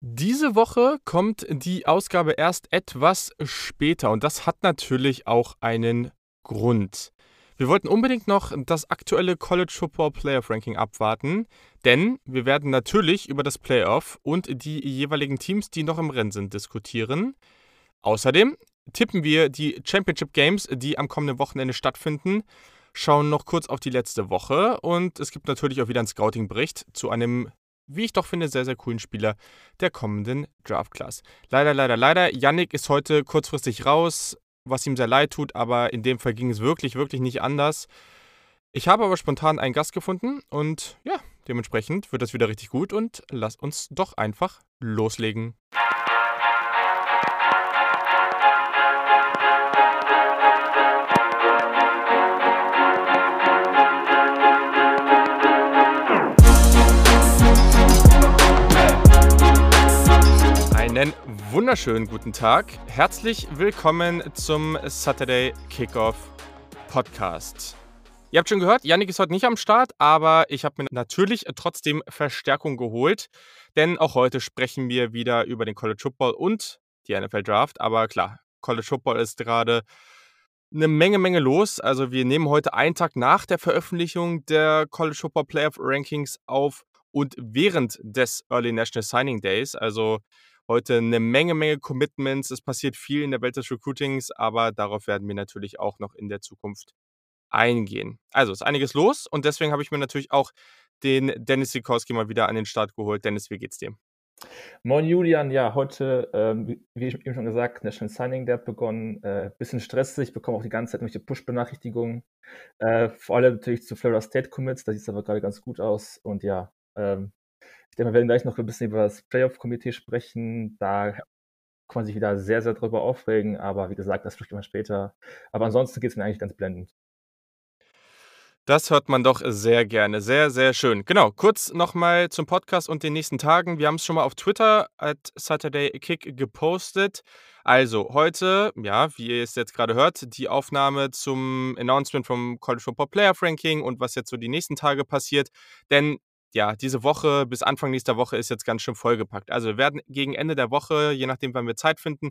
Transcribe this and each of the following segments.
Diese Woche kommt die Ausgabe erst etwas später und das hat natürlich auch einen Grund. Wir wollten unbedingt noch das aktuelle College Football Playoff Ranking abwarten, denn wir werden natürlich über das Playoff und die jeweiligen Teams, die noch im Rennen sind, diskutieren. Außerdem tippen wir die Championship Games, die am kommenden Wochenende stattfinden, schauen noch kurz auf die letzte Woche und es gibt natürlich auch wieder einen Scouting-Bericht zu einem wie ich doch finde, sehr, sehr coolen Spieler der kommenden Draft Class. Leider, leider, leider. Yannick ist heute kurzfristig raus, was ihm sehr leid tut, aber in dem Fall ging es wirklich, wirklich nicht anders. Ich habe aber spontan einen Gast gefunden und ja, dementsprechend wird das wieder richtig gut und lass uns doch einfach loslegen. Einen wunderschönen guten Tag. Herzlich willkommen zum Saturday Kickoff Podcast. Ihr habt schon gehört, Yannick ist heute nicht am Start, aber ich habe mir natürlich trotzdem Verstärkung geholt, denn auch heute sprechen wir wieder über den College Football und die NFL Draft. Aber klar, College Football ist gerade eine Menge, Menge los. Also wir nehmen heute einen Tag nach der Veröffentlichung der College Football Playoff Rankings auf und während des Early National Signing Days. Also heute eine Menge, Menge Commitments. Es passiert viel in der Welt des Recruitings, aber darauf werden wir natürlich auch noch in der Zukunft eingehen. Also ist einiges los und deswegen habe ich mir natürlich auch den Dennis Sikorski mal wieder an den Start geholt. Dennis, wie geht's dir? Moin Julian, ja, heute, ähm, wie ich eben schon gesagt, National Signing Day begonnen. Äh, bisschen stressig, ich bekomme auch die ganze Zeit irgendwelche Push-Benachrichtigungen. Äh, vor allem natürlich zu Florida State Commits, da sieht es aber gerade ganz gut aus. Und ja, ähm, denke, wir werden gleich noch ein bisschen über das Playoff-Komitee sprechen. Da kann man sich wieder sehr, sehr drüber aufregen, aber wie gesagt, das spricht immer später. Aber ansonsten geht es mir eigentlich ganz blendend. Das hört man doch sehr gerne. Sehr, sehr schön. Genau, kurz nochmal zum Podcast und den nächsten Tagen. Wir haben es schon mal auf Twitter at Saturday Kick gepostet. Also heute, ja, wie ihr es jetzt gerade hört, die Aufnahme zum Announcement vom College Football Playoff Ranking und was jetzt so die nächsten Tage passiert. Denn ja, diese Woche bis Anfang nächster Woche ist jetzt ganz schön vollgepackt. Also wir werden gegen Ende der Woche, je nachdem, wann wir Zeit finden,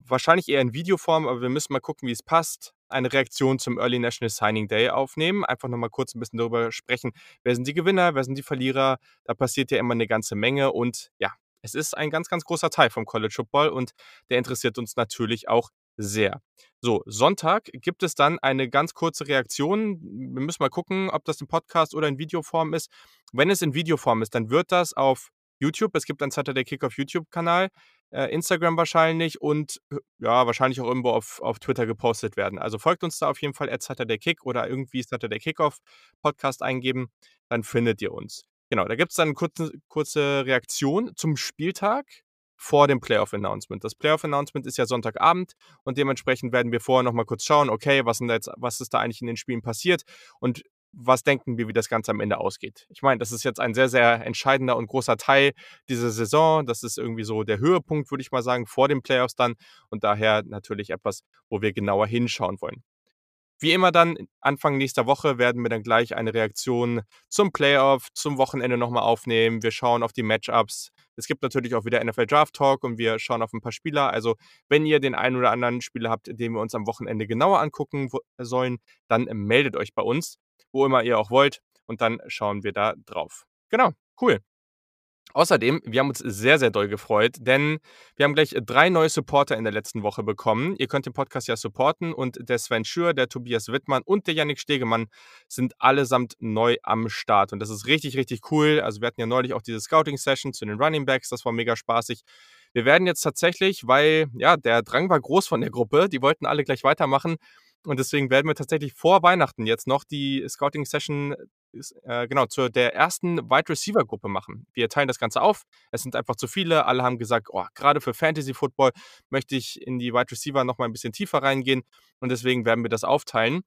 wahrscheinlich eher in Videoform, aber wir müssen mal gucken, wie es passt, eine Reaktion zum Early National Signing Day aufnehmen. Einfach nochmal kurz ein bisschen darüber sprechen, wer sind die Gewinner, wer sind die Verlierer. Da passiert ja immer eine ganze Menge und ja, es ist ein ganz, ganz großer Teil vom College Football und der interessiert uns natürlich auch sehr. So, Sonntag gibt es dann eine ganz kurze Reaktion. Wir müssen mal gucken, ob das in Podcast oder in Videoform ist. Wenn es in Videoform ist, dann wird das auf YouTube, es gibt einen Saturday Kick auf YouTube-Kanal, äh, Instagram wahrscheinlich und äh, ja, wahrscheinlich auch irgendwo auf, auf Twitter gepostet werden. Also folgt uns da auf jeden Fall at Saturday Kick oder irgendwie Saturday Kickoff Podcast eingeben, dann findet ihr uns. Genau, da gibt es dann eine kurze, kurze Reaktion zum Spieltag vor dem Playoff-Announcement. Das Playoff-Announcement ist ja Sonntagabend und dementsprechend werden wir vorher nochmal kurz schauen, okay, was, jetzt, was ist da eigentlich in den Spielen passiert und was denken wir, wie das Ganze am Ende ausgeht. Ich meine, das ist jetzt ein sehr, sehr entscheidender und großer Teil dieser Saison. Das ist irgendwie so der Höhepunkt, würde ich mal sagen, vor den Playoffs dann und daher natürlich etwas, wo wir genauer hinschauen wollen. Wie immer dann, Anfang nächster Woche werden wir dann gleich eine Reaktion zum Playoff, zum Wochenende nochmal aufnehmen. Wir schauen auf die Matchups. Es gibt natürlich auch wieder NFL Draft Talk und wir schauen auf ein paar Spieler. Also, wenn ihr den einen oder anderen Spieler habt, den wir uns am Wochenende genauer angucken sollen, dann meldet euch bei uns, wo immer ihr auch wollt. Und dann schauen wir da drauf. Genau, cool. Außerdem, wir haben uns sehr, sehr doll gefreut, denn wir haben gleich drei neue Supporter in der letzten Woche bekommen. Ihr könnt den Podcast ja supporten und der Sven Schür, der Tobias Wittmann und der Yannick Stegemann sind allesamt neu am Start. Und das ist richtig, richtig cool. Also wir hatten ja neulich auch diese Scouting-Session zu den Running Backs, das war mega spaßig. Wir werden jetzt tatsächlich, weil ja, der Drang war groß von der Gruppe, die wollten alle gleich weitermachen. Und deswegen werden wir tatsächlich vor Weihnachten jetzt noch die Scouting-Session äh, genau, zu der ersten Wide Receiver Gruppe machen. Wir teilen das Ganze auf. Es sind einfach zu viele. Alle haben gesagt, oh, gerade für Fantasy Football möchte ich in die Wide Receiver noch mal ein bisschen tiefer reingehen und deswegen werden wir das aufteilen.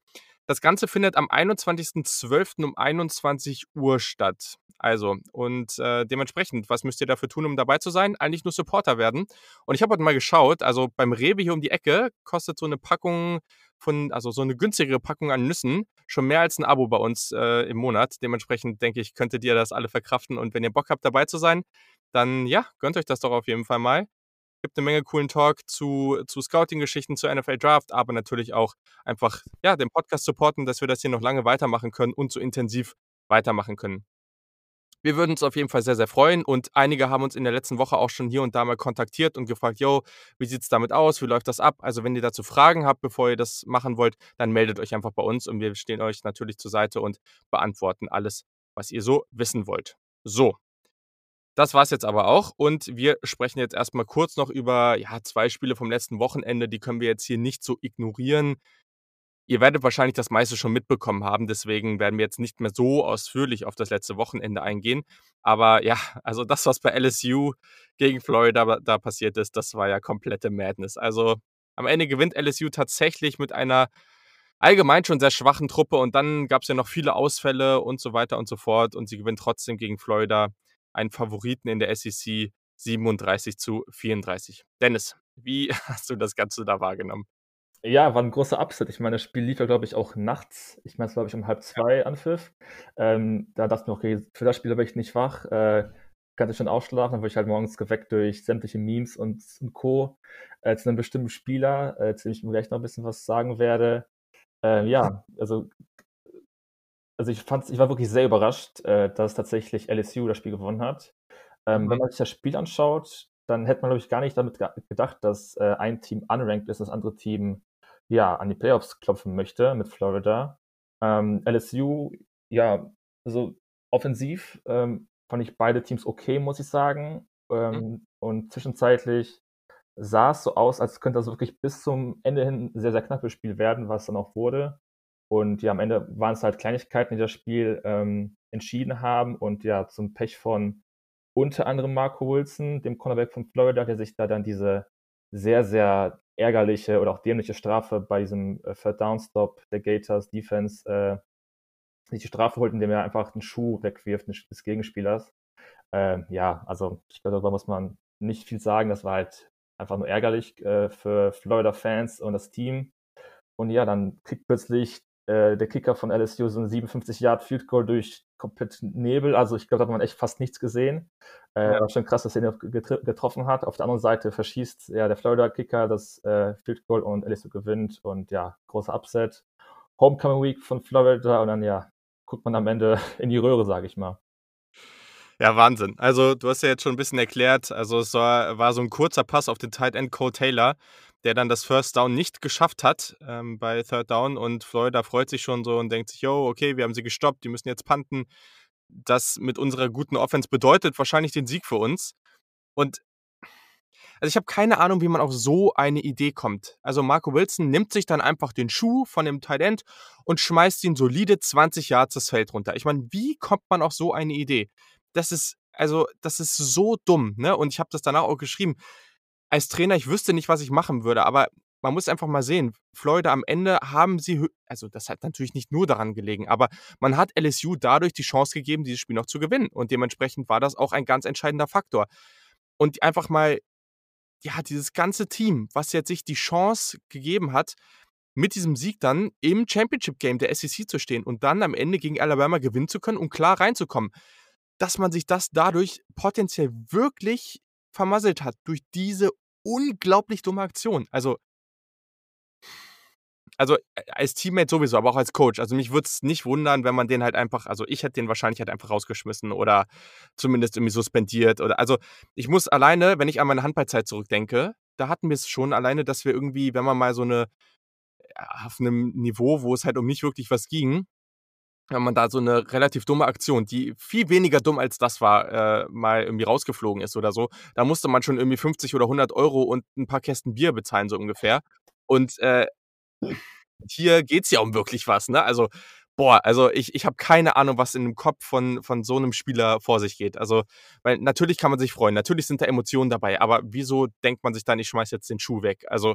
Das Ganze findet am 21.12. um 21 Uhr statt. Also, und äh, dementsprechend, was müsst ihr dafür tun, um dabei zu sein? Eigentlich nur Supporter werden. Und ich habe heute mal geschaut, also beim Rewe hier um die Ecke kostet so eine Packung von, also so eine günstigere Packung an Nüssen, schon mehr als ein Abo bei uns äh, im Monat. Dementsprechend denke ich, könntet ihr das alle verkraften. Und wenn ihr Bock habt, dabei zu sein, dann ja, gönnt euch das doch auf jeden Fall mal. Gibt eine Menge coolen Talk zu, zu Scouting-Geschichten, zu NFL Draft, aber natürlich auch einfach ja, den Podcast supporten, dass wir das hier noch lange weitermachen können und so intensiv weitermachen können. Wir würden uns auf jeden Fall sehr, sehr freuen und einige haben uns in der letzten Woche auch schon hier und da mal kontaktiert und gefragt, yo, wie sieht es damit aus, wie läuft das ab? Also wenn ihr dazu Fragen habt, bevor ihr das machen wollt, dann meldet euch einfach bei uns und wir stehen euch natürlich zur Seite und beantworten alles, was ihr so wissen wollt. So, das war's jetzt aber auch und wir sprechen jetzt erstmal kurz noch über ja, zwei Spiele vom letzten Wochenende, die können wir jetzt hier nicht so ignorieren. Ihr werdet wahrscheinlich das meiste schon mitbekommen haben, deswegen werden wir jetzt nicht mehr so ausführlich auf das letzte Wochenende eingehen. Aber ja, also das, was bei LSU gegen Florida da passiert ist, das war ja komplette Madness. Also am Ende gewinnt LSU tatsächlich mit einer allgemein schon sehr schwachen Truppe und dann gab es ja noch viele Ausfälle und so weiter und so fort und sie gewinnt trotzdem gegen Florida, einen Favoriten in der SEC 37 zu 34. Dennis, wie hast du das Ganze da wahrgenommen? Ja, war ein großer Upset. Ich meine, das Spiel lief ja, glaube ich, auch nachts. Ich meine, es glaube ich um halb zwei Anpfiff. Ähm, da dachte ich mir, okay, für das Spiel bin ich nicht wach. Äh, kann ich schon ausschlafen, dann wurde ich halt morgens geweckt durch sämtliche Memes und, und Co. Äh, zu einem bestimmten Spieler, äh, zu dem ich mir gleich noch ein bisschen was sagen werde. Äh, ja, also, also ich fand ich war wirklich sehr überrascht, äh, dass tatsächlich LSU das Spiel gewonnen hat. Ähm, mhm. Wenn man sich das Spiel anschaut, dann hätte man, glaube ich, gar nicht damit gedacht, dass äh, ein Team unranked ist, das andere Team ja, an die Playoffs klopfen möchte mit Florida. Ähm, LSU, ja, also offensiv ähm, fand ich beide Teams okay, muss ich sagen. Ähm, mhm. Und zwischenzeitlich sah es so aus, als könnte das wirklich bis zum Ende hin ein sehr, sehr knappes Spiel werden, was dann auch wurde. Und ja, am Ende waren es halt Kleinigkeiten, die das Spiel ähm, entschieden haben. Und ja, zum Pech von unter anderem Marco Wilson, dem Cornerback von Florida, der sich da dann diese sehr, sehr ärgerliche oder auch dämliche Strafe bei diesem äh, Third Down Stop der Gators Defense äh, sich die Strafe holt, indem er einfach einen Schuh wegwirft des Gegenspielers. Äh, ja, also ich glaube, darüber muss man nicht viel sagen. Das war halt einfach nur ärgerlich äh, für Florida-Fans und das Team. Und ja, dann kriegt plötzlich äh, der Kicker von LSU so ein 57 Yard Field Goal durch komplett Nebel. Also ich glaube, da hat man echt fast nichts gesehen. Äh, ja. War schon krass, dass er ihn getroffen hat. Auf der anderen Seite verschießt ja der Florida Kicker das äh, Field Goal und LSU gewinnt. Und ja, großer Upset. Homecoming Week von Florida und dann ja, guckt man am Ende in die Röhre, sage ich mal. Ja, Wahnsinn. Also, du hast ja jetzt schon ein bisschen erklärt, also es war, war so ein kurzer Pass auf den Tight End Cole Taylor, der dann das First Down nicht geschafft hat ähm, bei Third Down und Florida freut sich schon so und denkt sich, yo, okay, wir haben sie gestoppt, die müssen jetzt panten. Das mit unserer guten Offense bedeutet wahrscheinlich den Sieg für uns. Und also ich habe keine Ahnung, wie man auf so eine Idee kommt. Also Marco Wilson nimmt sich dann einfach den Schuh von dem Tight End und schmeißt ihn solide 20 Yards das Feld runter. Ich meine, wie kommt man auf so eine Idee? Das ist also das ist so dumm, ne? Und ich habe das danach auch geschrieben als Trainer, ich wüsste nicht, was ich machen würde, aber man muss einfach mal sehen, Florida am Ende haben sie, also das hat natürlich nicht nur daran gelegen, aber man hat LSU dadurch die Chance gegeben, dieses Spiel noch zu gewinnen. Und dementsprechend war das auch ein ganz entscheidender Faktor. Und einfach mal, ja, dieses ganze Team, was jetzt sich die Chance gegeben hat, mit diesem Sieg dann im Championship Game der SEC zu stehen und dann am Ende gegen Alabama gewinnen zu können und klar reinzukommen. Dass man sich das dadurch potenziell wirklich vermasselt hat durch diese unglaublich dumme Aktion. Also, also als Teammate sowieso, aber auch als Coach. Also mich würde es nicht wundern, wenn man den halt einfach, also ich hätte den wahrscheinlich halt einfach rausgeschmissen oder zumindest irgendwie suspendiert oder also ich muss alleine, wenn ich an meine Handballzeit zurückdenke, da hatten wir es schon alleine, dass wir irgendwie, wenn man mal so eine auf einem Niveau, wo es halt um nicht wirklich was ging, wenn man da so eine relativ dumme Aktion, die viel weniger dumm als das war, äh, mal irgendwie rausgeflogen ist oder so, da musste man schon irgendwie 50 oder 100 Euro und ein paar Kästen Bier bezahlen, so ungefähr. Und äh, hier geht's ja um wirklich was, ne? Also, boah, also ich, ich habe keine Ahnung, was in dem Kopf von, von so einem Spieler vor sich geht. Also, weil natürlich kann man sich freuen, natürlich sind da Emotionen dabei, aber wieso denkt man sich dann, ich schmeiß jetzt den Schuh weg? Also,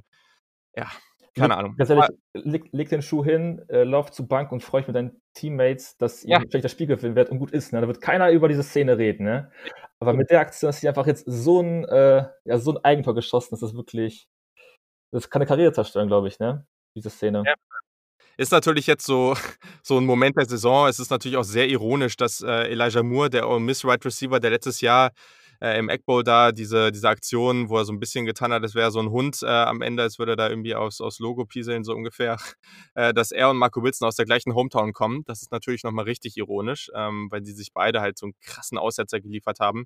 ja, keine Ahnung. Ganz ehrlich, leg, leg, den Schuh hin, äh, lauf zur Bank und freu dich mit deinen Teammates, dass ihr vielleicht das Spiel gewinnen werdet und gut ist. Ne? Da wird keiner über diese Szene reden. Ne? Aber mit der Aktion ist sie einfach jetzt so ein, äh, ja, so ein Eigentor geschossen, das wirklich, das kann eine Karriere zerstören, glaube ich. Ne? diese Szene. Ja. Ist natürlich jetzt so so 'n Moment der Saison. Es ist natürlich auch sehr ironisch, dass, äh, Elijah Moore, der Miss Wide Receiver, der letztes Jahr, äh, im Egg Bowl da diese diese Aktion, wo er so 'n bisschen getan hat, als wäre so 'n Hund, äh, am Ende, als würde er da irgendwie aufs aufs Logo pieseln, so ungefähr, äh, dass er und Marco Wilson aus der gleichen Hometown kommen. Das ist natürlich noch mal richtig ironisch, ähm, weil die sich beide halt so 'n krassen Aussetzer geliefert haben.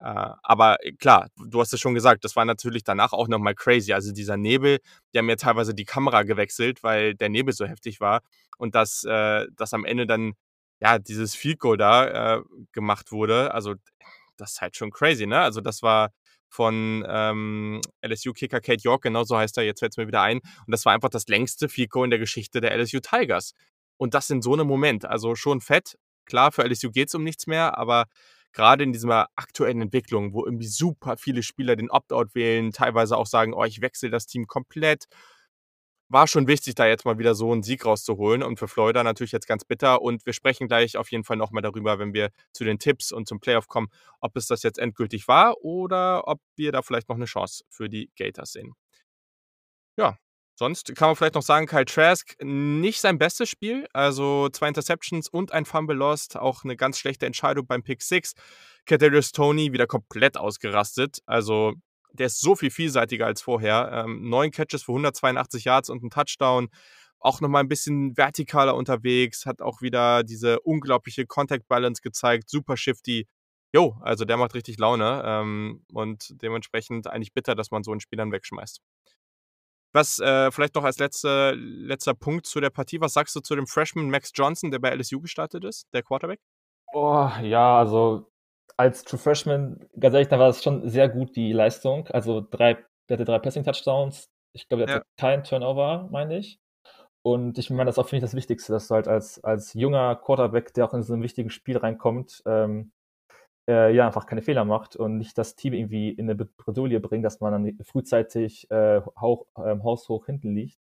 Äh, aber äh, klar, du hast es schon gesagt, das war natürlich danach auch noch mal crazy. Also, dieser Nebel, die haben ja teilweise die Kamera gewechselt, weil der Nebel so heftig war und dass äh, dass am Ende dann, ja, dieses Goal da, äh, gemacht wurde. Also, das ist halt schon crazy, ne? Also, das war von, ähm, LSU-Kicker Cade York, genau so heißt er, jetzt fällt's mir wieder ein. Und das war einfach das längste Goal in der Geschichte der LSU Tigers. Und das in so 'nem Moment. Also, schon fett. Klar, für LSU geht's um nichts mehr, aber gerade in dieser aktuellen Entwicklung, wo irgendwie super viele Spieler den Opt-out wählen, teilweise auch sagen: „Oh, ich wechsle das Team komplett.“ War schon wichtig, da jetzt mal wieder so 'n Sieg rauszuholen und für Florida natürlich jetzt ganz bitter. Und wir sprechen gleich auf jeden Fall noch mal darüber, wenn wir zu den Tipps und zum Playoff kommen, ob es das jetzt endgültig war oder ob wir da vielleicht noch 'ne Chance für die Gators sehen. Ja, sonst kann man vielleicht noch sagen, Kyle Trask, nicht sein bestes Spiel. Also, 2 Interceptions und ein Fumble lost, auch 'ne ganz schlechte Entscheidung beim Pick Six. Kadarius Toney wieder komplett ausgerastet. Also, der ist so viel vielseitiger als vorher. Ähm, 9 Catches für 182 Yards und 'n Touchdown. Auch noch mal 'n bisschen vertikaler unterwegs, hat auch wieder diese unglaubliche Contact Balance gezeigt, super shifty. Jo, also der macht richtig Laune, ähm, und dementsprechend eigentlich bitter, dass man so 'n Spieler dann wegschmeißt. Was, äh, vielleicht noch als letzte letzter Punkt zu der Partie. Was sagst du zu dem Freshman Max Johnson, der bei LSU gestartet ist, der Quarterback? Oh, ja, also als True Freshman, ganz ehrlich, da war das schon sehr gut, die Leistung. Also 3 der hatte 3 Passing-Touchdowns. Ich glaube, der Ja. hatte keinen Turnover, meine ich. Und ich meine, das ist auch, finde ich, das Wichtigste, dass du halt als als junger Quarterback, der auch in so 'n wichtiges Spiel reinkommt, ähm, äh, ja, einfach keine Fehler macht und nicht das Team irgendwie in 'ne Bred Bredouille bringt, dass man dann frühzeitig, äh, hauch ähm, haushoch hinten liegt.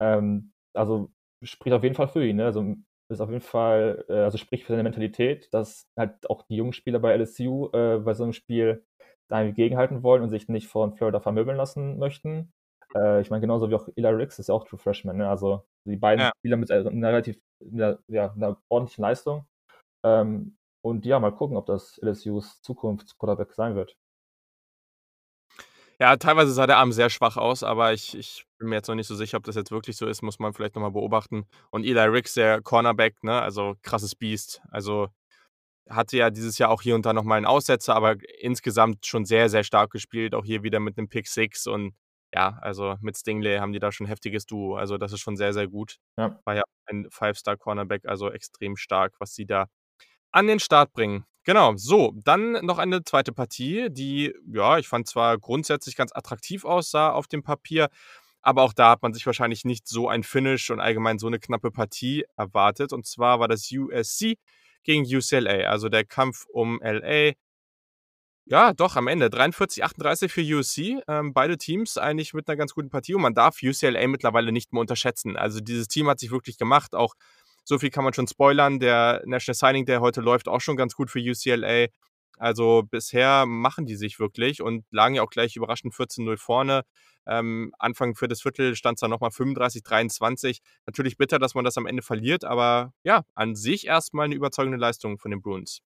Ähm, also, spricht auf jeden Fall für ihn, ne? Also, ist auf jeden Fall äh, also spricht für seine Mentalität, dass halt auch die jungen Spieler bei LSU, äh, bei so 'nem Spiel da gegenhalten wollen und sich nicht von Florida vermöbeln lassen möchten. Äh, ich meine, genauso wie auch Eli Ricks ist ja auch True Freshman, ne? Also, die beiden Ja. Spieler mit, äh, 'ner relativ 'ner ja, 'ner ordentlichen Leistung. Ähm, und ja, mal gucken, ob das LSUs Zukunfts-Quarterback sein wird. Ja, teilweise sah der Arm sehr schwach aus, aber ich ich bin mir jetzt noch nicht so sicher, ob das jetzt wirklich so ist, muss man vielleicht noch mal beobachten. Und Eli Ricks, der Cornerback, ne, also krasses Biest. Also, hatte ja dieses Jahr auch hier und da noch mal 'n Aussetzer, aber insgesamt schon sehr, sehr stark gespielt, auch hier wieder mit 'nem Pick Six und ja, also mit Stingley haben die da schon 'n heftiges Duo. Also, das ist schon sehr, sehr gut. Ja. War ja ein Five-Star-Cornerback, also extrem stark, was sie da an den Start bringen. Genau, so, dann noch eine 2. Partie, die, ja, ich fand zwar grundsätzlich ganz attraktiv aussah auf dem Papier, aber auch da hat man sich wahrscheinlich nicht so ein Finish und allgemein so 'ne knappe Partie erwartet. Und zwar war das USC gegen UCLA, also der Kampf um LA. Ja, doch, am Ende 43, 38 für USC. Ähm, beide Teams eigentlich mit 'ner ganz guten Partie und man darf UCLA mittlerweile nicht mehr unterschätzen. Also, dieses Team hat sich wirklich gemacht. Auch so viel kann man schon spoilern. Der National Signing Day heute läuft auch schon ganz gut für UCLA. Also, bisher machen die sich wirklich und lagen ja auch gleich überraschend 14:0 vorne. Ähm, Anfang 4. Viertel stand's dann noch mal 35, 23. Natürlich bitter, dass man das am Ende verliert, aber ja, an sich erst mal 'ne überzeugende Leistung von den Bruins.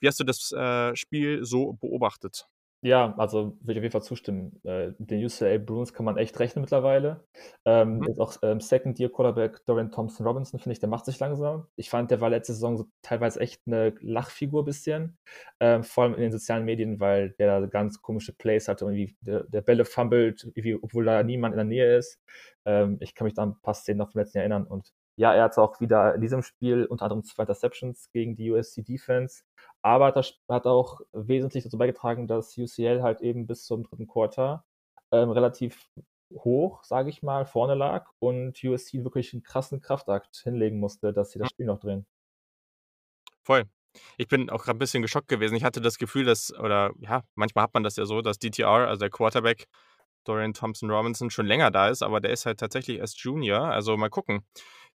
Wie hast du das, äh, Spiel so beobachtet? Ja, also würde ich auf jeden Fall zustimmen. Äh, den UCLA Bruins kann man echt rechnen mittlerweile. Ähm, Mhm. jetzt auch, ähm, Second-Year-Quarterback Dorian Thompson-Robinson, finde ich, der macht sich langsam. Ich fand, der war letzte Saison so teilweise echt 'ne Lachfigur bisschen, ähm, vor allem in den sozialen Medien, weil der ganz komische Plays hatte, irgendwie der der Bälle fummelt, obwohl da niemand in der Nähe ist. Ähm, ich kann mich da an 'n paar Szenen noch vom letzten Jahr erinnern. Und ja, er hatte auch wieder in diesem Spiel unter anderem 2 Interceptions gegen die USC Defense, aber hat das hat auch wesentlich dazu beigetragen, dass UCL halt eben bis zum 3. Quarter, ähm, relativ hoch, sage ich mal, vorne lag und USC wirklich 'n krassen Kraftakt hinlegen musste, dass sie das. Spiel noch drehen. Voll. Ich bin auch grad 'n bisschen geschockt gewesen. Ich hatte das Gefühl, dass oder ja, manchmal hat man das ja so, dass DTR, also der Quarterback, Dorian Thompson-Robinson, schon länger da ist, aber der ist halt tatsächlich erst Junior. Also, mal gucken,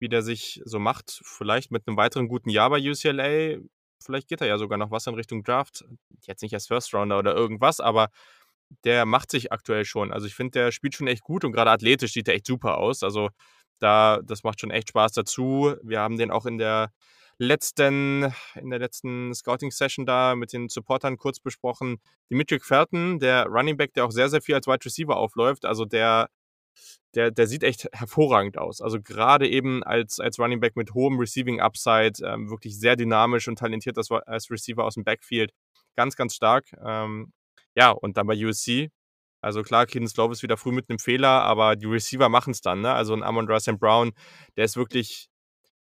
wie der sich so macht. Vielleicht mit 'nem weiteren guten Jahr bei UCLA. Vielleicht geht da ja sogar noch was in Richtung Draft. Jetzt nicht als First Rounder oder irgendwas, aber der macht sich aktuell schon. Also ich finde, der spielt schon echt gut und gerade athletisch sieht er echt super aus. Also da, das macht schon echt Spaß dazu. Wir haben den auch in der letzten, in der letzten Scouting-Session da mit den Supportern kurz besprochen. Dimitri Felton, der Running Back, der auch sehr, sehr viel als Wide Receiver aufläuft, also der, der, der sieht echt hervorragend aus. Also gerade eben als, als Running Back mit hohem Receiving Upside, ähm, wirklich sehr dynamisch und talentiert als, als Receiver aus dem Backfield. Ganz, ganz stark. Ähm, ja, und dann bei USC, also klar, Keaton Slow ist wieder früh mit einem Fehler, aber die Receiver machen es dann. Ne? Also ein Amon Russell Brown, der ist wirklich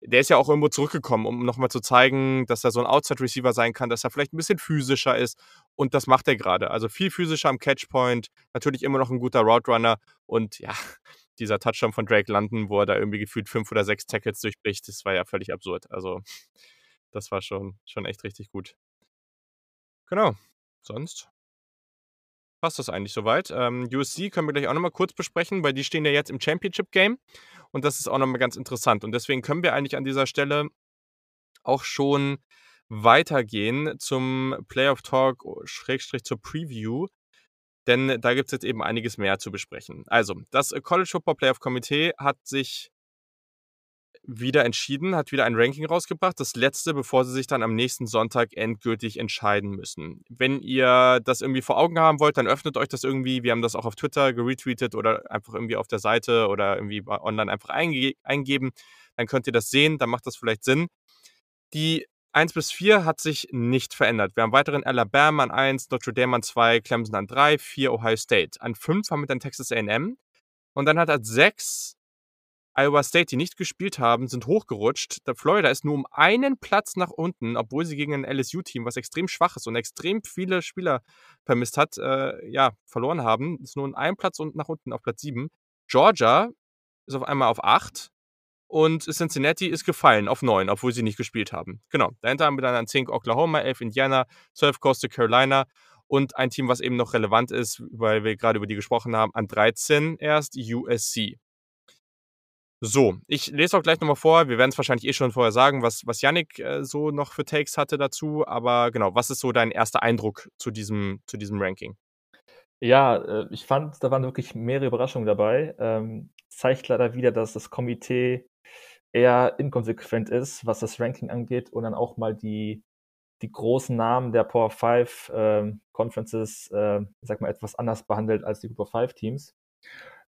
der ist ja auch irgendwo zurückgekommen, um nochmal zu zeigen, dass er so ein Outside-Receiver sein kann, dass er vielleicht ein bisschen physischer ist. Und das macht er gerade. Also viel physischer am Catchpoint, natürlich immer noch ein guter Route Runner. Und ja, dieser Touchdown von Drake London, wo er da irgendwie gefühlt fünf oder sechs Tackles durchbricht, das war ja völlig absurd. Also, das war schon, schon echt richtig gut. Genau. Sonst passt das eigentlich soweit. Ähm, USC können wir gleich auch nochmal kurz besprechen, weil die stehen ja jetzt im Championship Game und das ist auch nochmal ganz interessant. Und deswegen können wir eigentlich an dieser Stelle auch schon weitergehen zum Playoff Talk, Schrägstrich zur Preview, denn da gibt es jetzt eben einiges mehr zu besprechen. Also, das College Football Playoff Komitee hat sich wieder entschieden, hat wieder ein Ranking rausgebracht, das letzte, bevor sie sich dann am nächsten Sonntag endgültig entscheiden müssen. Wenn ihr das irgendwie vor Augen haben wollt, dann öffnet euch das irgendwie. Wir haben das auch auf Twitter geretweetet oder einfach irgendwie auf der Seite oder irgendwie online einfach einge eingeben. Dann könnt ihr das sehen, dann macht das vielleicht Sinn. Die 1 bis 4 hat sich nicht verändert. Wir haben weiterhin Alabama an 1, Notre Dame an 2, Clemson an 3, 4 Ohio State. An 5 haben wir dann Texas A&M. Und dann hat er 6 Iowa State, die nicht gespielt haben, sind hochgerutscht. Der Florida ist nur um einen Platz nach unten, obwohl sie gegen ein LSU-Team, was extrem schwach ist und extrem viele Spieler vermisst hat, äh, ja, verloren haben. Ist nur um einen Platz nach unten auf Platz 7. Georgia ist auf einmal auf 8 und Cincinnati ist gefallen auf 9, obwohl sie nicht gespielt haben. Genau. Dahinter haben wir dann an 10 Oklahoma, 11 Indiana, 12 Costa Carolina und ein Team, was eben noch relevant ist, weil wir gerade über die gesprochen haben, an 13 erst USC. So, ich lese auch gleich nochmal vor. Wir werden es wahrscheinlich eh schon vorher sagen, was, was Yannick äh, so noch für Takes hatte dazu. Aber genau, was ist so dein erster Eindruck zu diesem, zu diesem Ranking? Ja, äh, ich fand, da waren wirklich mehrere Überraschungen dabei. Ähm, zeigt leider wieder, dass das Komitee eher inkonsequent ist, was das Ranking angeht und dann auch mal die, die großen Namen der Power 5 äh, Conferences, äh, sag mal, etwas anders behandelt als die Group of 5 Teams.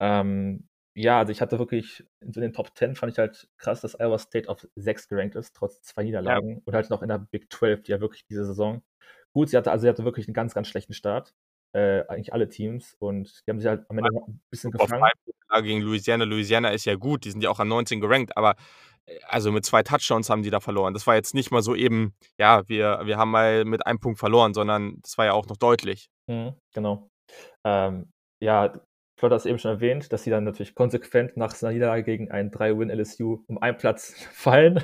Ähm, ja, also ich hatte wirklich in so den Top 10 fand ich halt krass, dass Iowa State auf 6 gerankt ist, trotz zwei Niederlagen. Ja. Und halt noch in der Big 12, die ja wirklich diese Saison gut, sie hatte, also sie hatte wirklich einen ganz, ganz schlechten Start. Äh, eigentlich alle Teams und die haben sich halt am Ende ein bisschen gefangen. Gegen Louisiana. Louisiana ist ja gut, die sind ja auch an 19 gerankt, aber äh, also mit zwei Touchdowns haben die da verloren. Das war jetzt nicht mal so eben, ja, wir, wir haben mal mit einem Punkt verloren, sondern das war ja auch noch deutlich. Mhm, genau. Ähm, ja, Flott hat es eben schon erwähnt, dass sie dann natürlich konsequent nach seiner Niederlage gegen einen 3-Win LSU um einen Platz fallen.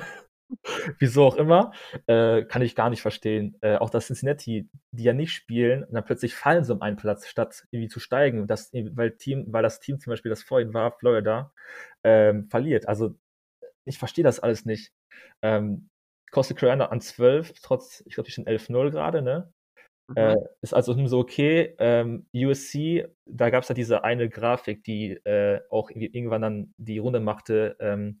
Wieso auch immer, äh, kann ich gar nicht verstehen. Äh, auch dass Cincinnati, die ja nicht spielen, dann plötzlich fallen sie um einen Platz, statt irgendwie zu steigen, das, weil, Team, weil das Team zum Beispiel, das vorhin war, Florida, ähm, verliert. Also ich verstehe das alles nicht. Ähm, Costa Carolina an 12, trotz, ich glaube, die sind 11-0 gerade, ne? Äh, ist also so okay. Ähm, USC, da gab es ja diese eine Grafik, die äh, auch irgendwann dann die Runde machte, ähm,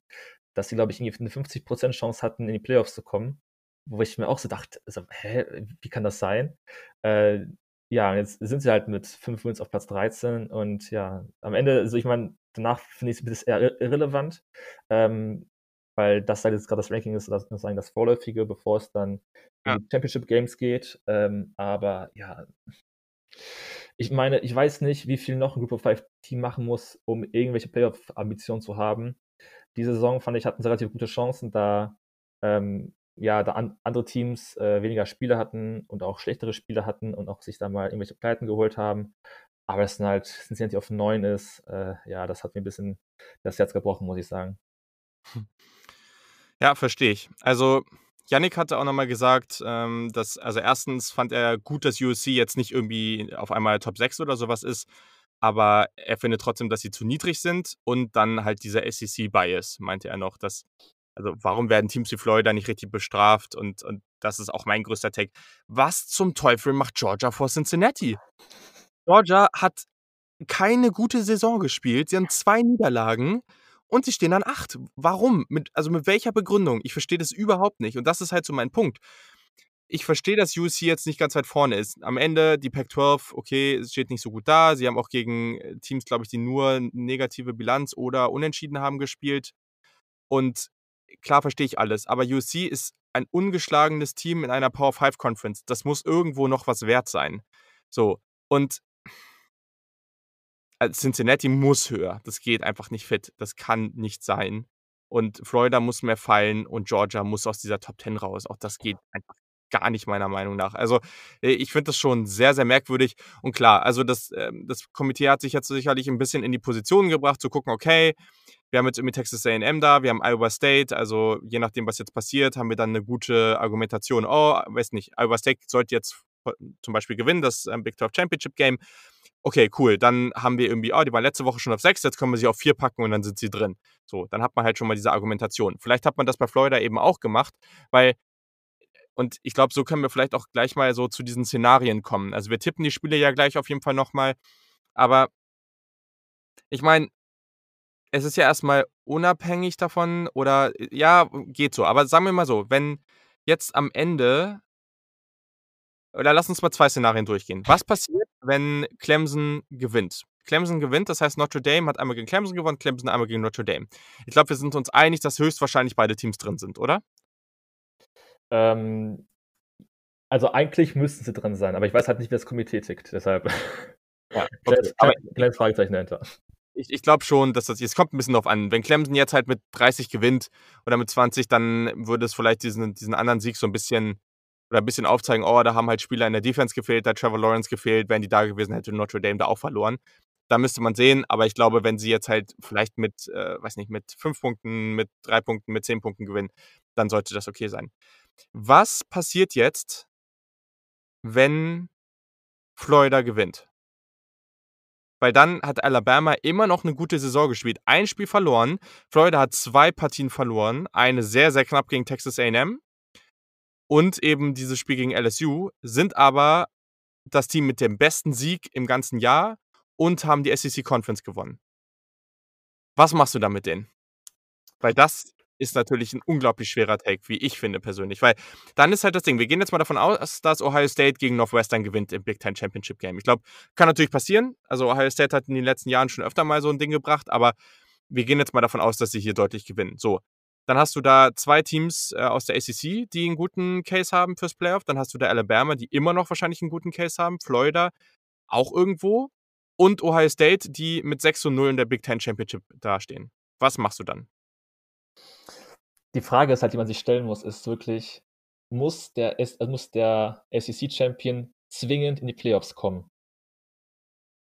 dass sie, glaube ich, irgendwie eine 50% Chance hatten, in die Playoffs zu kommen. Wo ich mir auch so dachte, also, hä, wie kann das sein? Äh, ja, jetzt sind sie halt mit 5 Wins auf Platz 13 und ja, am Ende, also ich meine, danach finde ich es eher irrelevant. Ähm, weil das halt jetzt gerade das Ranking ist, das ist sagen das Vorläufige, bevor es dann ja. in die Championship Games geht. Ähm, aber ja, ich meine, ich weiß nicht, wie viel noch ein Group of Five Team machen muss, um irgendwelche Playoff-Ambitionen zu haben. Diese Saison fand ich, hatten sie relativ gute Chancen, da ähm, ja, da an, andere Teams äh, weniger Spiele hatten und auch schlechtere Spiele hatten und auch sich da mal irgendwelche Pleiten geholt haben. Aber es sind halt, sind sie auf 9 ist, äh, ja, das hat mir ein bisschen das Herz gebrochen, muss ich sagen. Ja, verstehe ich. Also, Yannick hatte auch nochmal gesagt, ähm, dass, also erstens fand er gut, dass USC jetzt nicht irgendwie auf einmal Top 6 oder sowas ist, aber er findet trotzdem, dass sie zu niedrig sind und dann halt dieser SEC-Bias, meinte er noch, dass, also warum werden Teams wie Florida nicht richtig bestraft und, und das ist auch mein größter Take. Was zum Teufel macht Georgia vor Cincinnati? Georgia hat keine gute Saison gespielt. Sie haben zwei Niederlagen und sie stehen an acht. Warum? Mit, also mit welcher Begründung? Ich verstehe das überhaupt nicht. Und das ist halt so mein Punkt. Ich verstehe, dass USC jetzt nicht ganz weit vorne ist. Am Ende, die Pac-12, okay, steht nicht so gut da. Sie haben auch gegen äh, Teams, glaube ich, die nur negative Bilanz oder Unentschieden haben gespielt. Und klar verstehe ich alles. Aber USC ist ein ungeschlagenes Team in einer Power 5 Conference. Das muss irgendwo noch was wert sein. So. Und Cincinnati muss höher. Das geht einfach nicht fit. Das kann nicht sein. Und Florida muss mehr fallen und Georgia muss aus dieser Top 10 raus. Auch das geht einfach gar nicht meiner Meinung nach. Also äh, ich finde das schon sehr, sehr merkwürdig. Und klar, also das, ähm, das Komitee hat sich jetzt sicherlich ein bisschen in die Position gebracht, zu gucken, okay, wir haben jetzt irgendwie Texas AM da, wir haben Iowa State, also je nachdem, was jetzt passiert, haben wir dann eine gute Argumentation. Oh, weiß nicht, Iowa State sollte jetzt zum Beispiel gewinnen, das ähm, Big 12 Championship Game. Okay, cool. Dann haben wir irgendwie, oh, die waren letzte Woche schon auf sechs, jetzt können wir sie auf vier packen und dann sind sie drin. So, dann hat man halt schon mal diese Argumentation. Vielleicht hat man das bei Florida eben auch gemacht, weil und ich glaube, so können wir vielleicht auch gleich mal so zu diesen Szenarien kommen. Also wir tippen die Spiele ja gleich auf jeden Fall nochmal. Aber ich meine, es ist ja erstmal unabhängig davon oder ja, geht so. Aber sagen wir mal so, wenn jetzt am Ende oder lass uns mal zwei Szenarien durchgehen. Was passiert, wenn Clemson gewinnt? Clemson gewinnt, das heißt Notre Dame hat einmal gegen Clemson gewonnen, Clemson einmal gegen Notre Dame. Ich glaube, wir sind uns einig, dass höchstwahrscheinlich beide Teams drin sind, oder? Ähm, also eigentlich müssten sie drin sein, aber ich weiß halt nicht, wie das Komitee tickt. Deshalb ja, okay. kleines, kleines Fragezeichen dahinter. Ich, ich glaube schon, dass das, es kommt ein bisschen drauf an. Wenn Clemson jetzt halt mit 30 gewinnt oder mit 20, dann würde es vielleicht diesen, diesen anderen Sieg so ein bisschen oder ein bisschen aufzeigen, oh, da haben halt Spieler in der Defense gefehlt, da Trevor Lawrence gefehlt, wären die da gewesen, hätte Notre Dame da auch verloren. Da müsste man sehen, aber ich glaube, wenn sie jetzt halt vielleicht mit, äh, weiß nicht, mit fünf Punkten, mit drei Punkten, mit zehn Punkten gewinnen, dann sollte das okay sein. Was passiert jetzt, wenn Florida gewinnt? Weil dann hat Alabama immer noch eine gute Saison gespielt. Ein Spiel verloren. Florida hat zwei Partien verloren. Eine sehr, sehr knapp gegen Texas AM und eben dieses Spiel gegen LSU, sind aber das Team mit dem besten Sieg im ganzen Jahr und haben die SEC Conference gewonnen. Was machst du da mit denen? Weil das ist natürlich ein unglaublich schwerer Take, wie ich finde persönlich. Weil dann ist halt das Ding, wir gehen jetzt mal davon aus, dass Ohio State gegen Northwestern gewinnt im Big Ten Championship Game. Ich glaube, kann natürlich passieren. Also Ohio State hat in den letzten Jahren schon öfter mal so ein Ding gebracht, aber wir gehen jetzt mal davon aus, dass sie hier deutlich gewinnen. So, dann hast du da zwei Teams äh, aus der ACC, die einen guten Case haben fürs Playoff. Dann hast du da Alabama, die immer noch wahrscheinlich einen guten Case haben. Florida auch irgendwo. Und Ohio State, die mit 6 zu 0 in der Big Ten Championship dastehen. Was machst du dann? die Frage ist halt, die man sich stellen muss, ist wirklich, muss der, äh, muss der SEC-Champion zwingend in die Playoffs kommen?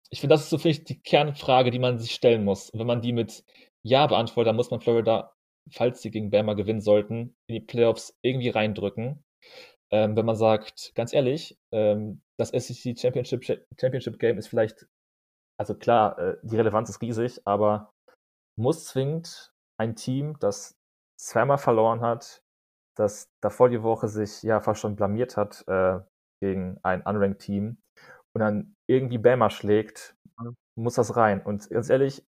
Ich finde, das ist so vielleicht die Kernfrage, die man sich stellen muss. Und wenn man die mit Ja beantwortet, dann muss man Florida, falls sie gegen Bama gewinnen sollten, in die Playoffs irgendwie reindrücken. Ähm, wenn man sagt, ganz ehrlich, ähm, das SEC Championship, Championship Game ist vielleicht, also klar, äh, die Relevanz ist riesig, aber muss zwingend ein Team, das zweimal verloren hat, das davor die Woche sich ja fast schon blamiert hat äh, gegen ein unranked Team und dann irgendwie Bama schlägt, muss das rein. Und ganz ehrlich,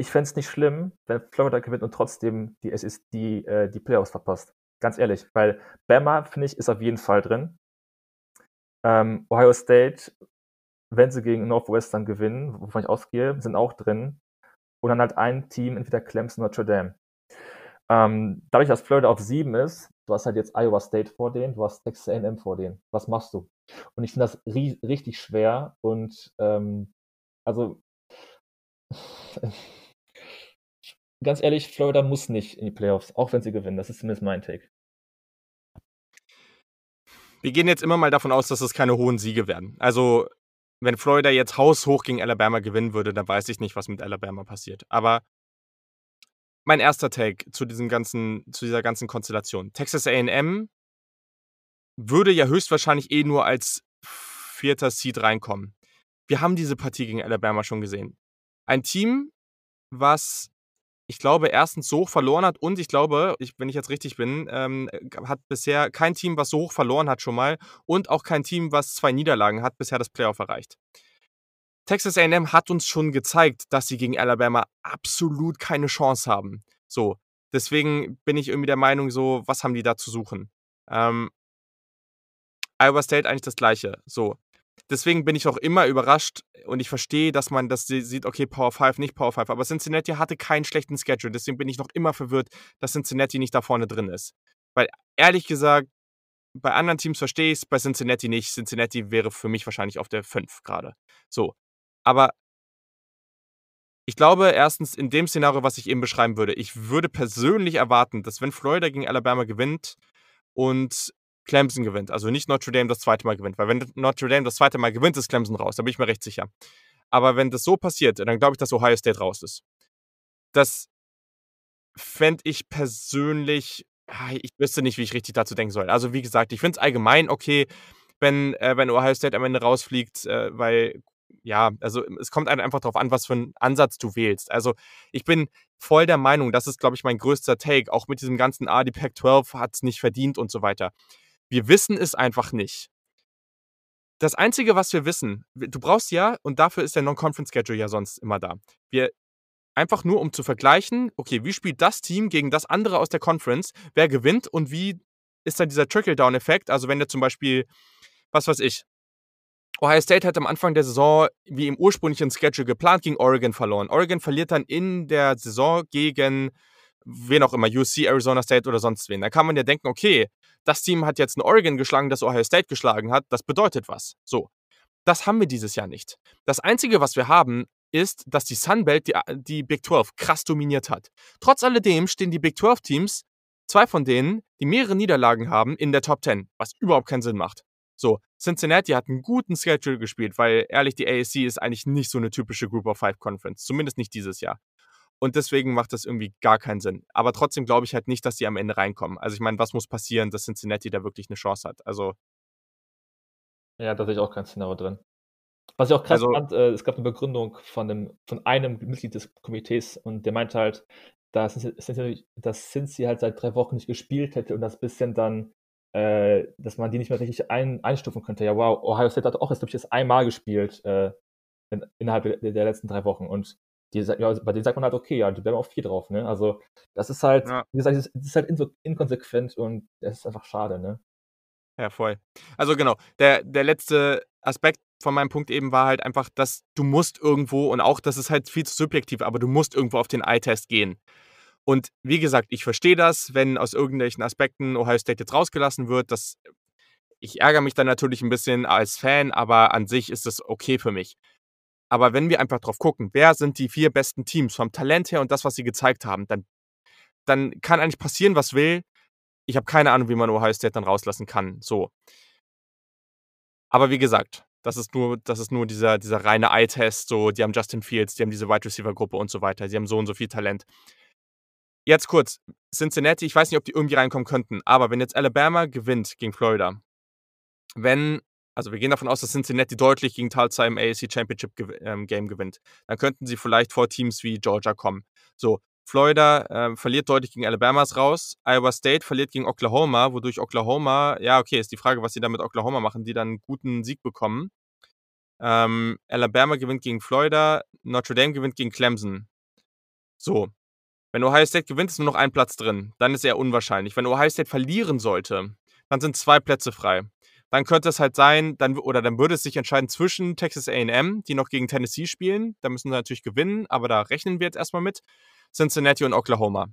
ich fände es nicht schlimm, wenn Florida gewinnt und trotzdem die, es ist die, äh, die Playoffs verpasst. Ganz ehrlich, weil Bama, finde ich, ist auf jeden Fall drin. Ähm, Ohio State, wenn sie gegen Northwestern gewinnen, wovon ich ausgehe, sind auch drin. Und dann halt ein Team, entweder Clemson oder Notre Dame. Ähm, dadurch, dass Florida auf sieben ist, du hast halt jetzt Iowa State vor denen, du hast Texas A&M vor denen. Was machst du? Und ich finde das ri richtig schwer und ähm, also ganz ehrlich, Florida muss nicht in die Playoffs, auch wenn sie gewinnen. Das ist zumindest mein Take. Wir gehen jetzt immer mal davon aus, dass es keine hohen Siege werden. Also, wenn Florida jetzt haushoch gegen Alabama gewinnen würde, dann weiß ich nicht, was mit Alabama passiert. Aber mein erster Take zu diesem ganzen, zu dieser ganzen Konstellation. Texas AM würde ja höchstwahrscheinlich eh nur als vierter Seed reinkommen. Wir haben diese Partie gegen Alabama schon gesehen. Ein Team, was ich glaube, erstens so hoch verloren hat und ich glaube, ich, wenn ich jetzt richtig bin, ähm, hat bisher kein Team, was so hoch verloren hat schon mal und auch kein Team, was zwei Niederlagen hat, bisher das Playoff erreicht. Texas A&M hat uns schon gezeigt, dass sie gegen Alabama absolut keine Chance haben. So, deswegen bin ich irgendwie der Meinung, so, was haben die da zu suchen? Ähm, Iowa State eigentlich das Gleiche. So, deswegen bin ich auch immer überrascht und ich verstehe, dass man das sieht, okay, Power 5, nicht Power 5, aber Cincinnati hatte keinen schlechten Schedule, deswegen bin ich noch immer verwirrt, dass Cincinnati nicht da vorne drin ist. Weil ehrlich gesagt, bei anderen Teams verstehe ich es, bei Cincinnati nicht. Cincinnati wäre für mich wahrscheinlich auf der 5 gerade. So. Aber ich glaube, erstens in dem Szenario, was ich eben beschreiben würde, ich würde persönlich erwarten, dass wenn Florida gegen Alabama gewinnt und Clemson gewinnt, also nicht Notre Dame das zweite Mal gewinnt, weil wenn Notre Dame das zweite Mal gewinnt, ist Clemson raus, da bin ich mir recht sicher. Aber wenn das so passiert, dann glaube ich, dass Ohio State raus ist. Das fände ich persönlich Ah, ich wüsste nicht, wie ich richtig dazu denken soll. Also, wie gesagt, ich finde es allgemein okay, wenn, äh, wenn Ohio State am Ende rausfliegt, äh, weil, ja, also es kommt einfach darauf an, was für einen Ansatz du wählst. Also, ich bin voll der Meinung, das ist, glaube ich, mein größter Take, auch mit diesem ganzen, ah, die Pac-12 hat es nicht verdient und so weiter. Wir wissen es einfach nicht. Das Einzige, was wir wissen, du brauchst ja, und dafür ist der Non-Conference-Schedule ja sonst immer da. Wir Einfach nur, um zu vergleichen, okay, wie spielt das Team gegen das andere aus der Conference? Wer gewinnt und wie ist dann dieser Trickle-Down-Effekt? Also, wenn der zum Beispiel, was weiß ich, Ohio State hat am Anfang der Saison, wie im ursprünglichen Schedule geplant, gegen Oregon verloren. Oregon verliert dann in der Saison gegen wen auch immer, UC, Arizona State oder sonst wen. Da kann man ja denken, okay, das Team hat jetzt ein Oregon geschlagen, das Ohio State geschlagen hat, das bedeutet was. So. Das haben wir dieses Jahr nicht. Das Einzige, was wir haben, ist, dass die Sunbelt die, die Big 12 krass dominiert hat. Trotz alledem stehen die Big 12 Teams, zwei von denen, die mehrere Niederlagen haben, in der Top 10, was überhaupt keinen Sinn macht. So, Cincinnati hat einen guten Schedule gespielt, weil ehrlich, die ASC ist eigentlich nicht so eine typische Group of Five Conference, zumindest nicht dieses Jahr. Und deswegen macht das irgendwie gar keinen Sinn. Aber trotzdem glaube ich halt nicht, dass die am Ende reinkommen. Also ich meine, was muss passieren, dass Cincinnati da wirklich eine Chance hat? Also. Ja, da sehe ich auch kein Szenario drin. Was ich auch krass also, fand, äh, es gab eine Begründung von, dem, von einem Mitglied des Komitees und der meinte halt, dass, dass Cincy halt seit drei Wochen nicht gespielt hätte und das bisschen dann, äh, dass man die nicht mehr richtig ein, einstufen könnte. Ja, wow, Ohio State hat auch jetzt, glaube ich, jetzt einmal gespielt äh, in, innerhalb der, der, letzten drei Wochen und die, ja, bei denen sagt man halt, okay, ja, die bleiben auf vier drauf, ne? Also, das ist halt, ja. wie gesagt, das ist halt inkonsequent und das ist einfach schade, ne? Ja, voll. Also genau, der, der letzte Aspekt von meinem Punkt eben war halt einfach, dass du musst irgendwo, und auch das ist halt viel zu subjektiv, aber du musst irgendwo auf den Eye-Test gehen. Und wie gesagt, ich verstehe das, wenn aus irgendwelchen Aspekten Ohio State jetzt rausgelassen wird. Das, ich ärgere mich dann natürlich ein bisschen als Fan, aber an sich ist es okay für mich. Aber wenn wir einfach drauf gucken, wer sind die vier besten Teams vom Talent her und das, was sie gezeigt haben, dann, dann kann eigentlich passieren, was will ich habe keine Ahnung, wie man Ohio State dann rauslassen kann. So. Aber wie gesagt, das ist nur, das ist nur dieser, dieser reine Eye-Test. So, die haben Justin Fields, die haben diese Wide Receiver-Gruppe und so weiter. Die haben so und so viel Talent. Jetzt kurz, Cincinnati, ich weiß nicht, ob die irgendwie reinkommen könnten, aber wenn jetzt Alabama gewinnt gegen Florida, wenn, also wir gehen davon aus, dass Cincinnati deutlich gegen Tulsa im AAC Championship ähm, Game gewinnt, dann könnten sie vielleicht vor Teams wie Georgia kommen. So, Florida äh, verliert deutlich gegen Alabamas raus. Iowa State verliert gegen Oklahoma, wodurch Oklahoma, ja, okay, ist die Frage, was sie da mit Oklahoma machen, die dann einen guten Sieg bekommen. Ähm, Alabama gewinnt gegen Florida, Notre Dame gewinnt gegen Clemson. So. Wenn Ohio State gewinnt, ist nur noch ein Platz drin. Dann ist eher unwahrscheinlich. Wenn Ohio State verlieren sollte, dann sind zwei Plätze frei. Dann könnte es halt sein, dann, oder dann würde es sich entscheiden zwischen Texas AM, die noch gegen Tennessee spielen. Da müssen sie natürlich gewinnen, aber da rechnen wir jetzt erstmal mit. Cincinnati und Oklahoma.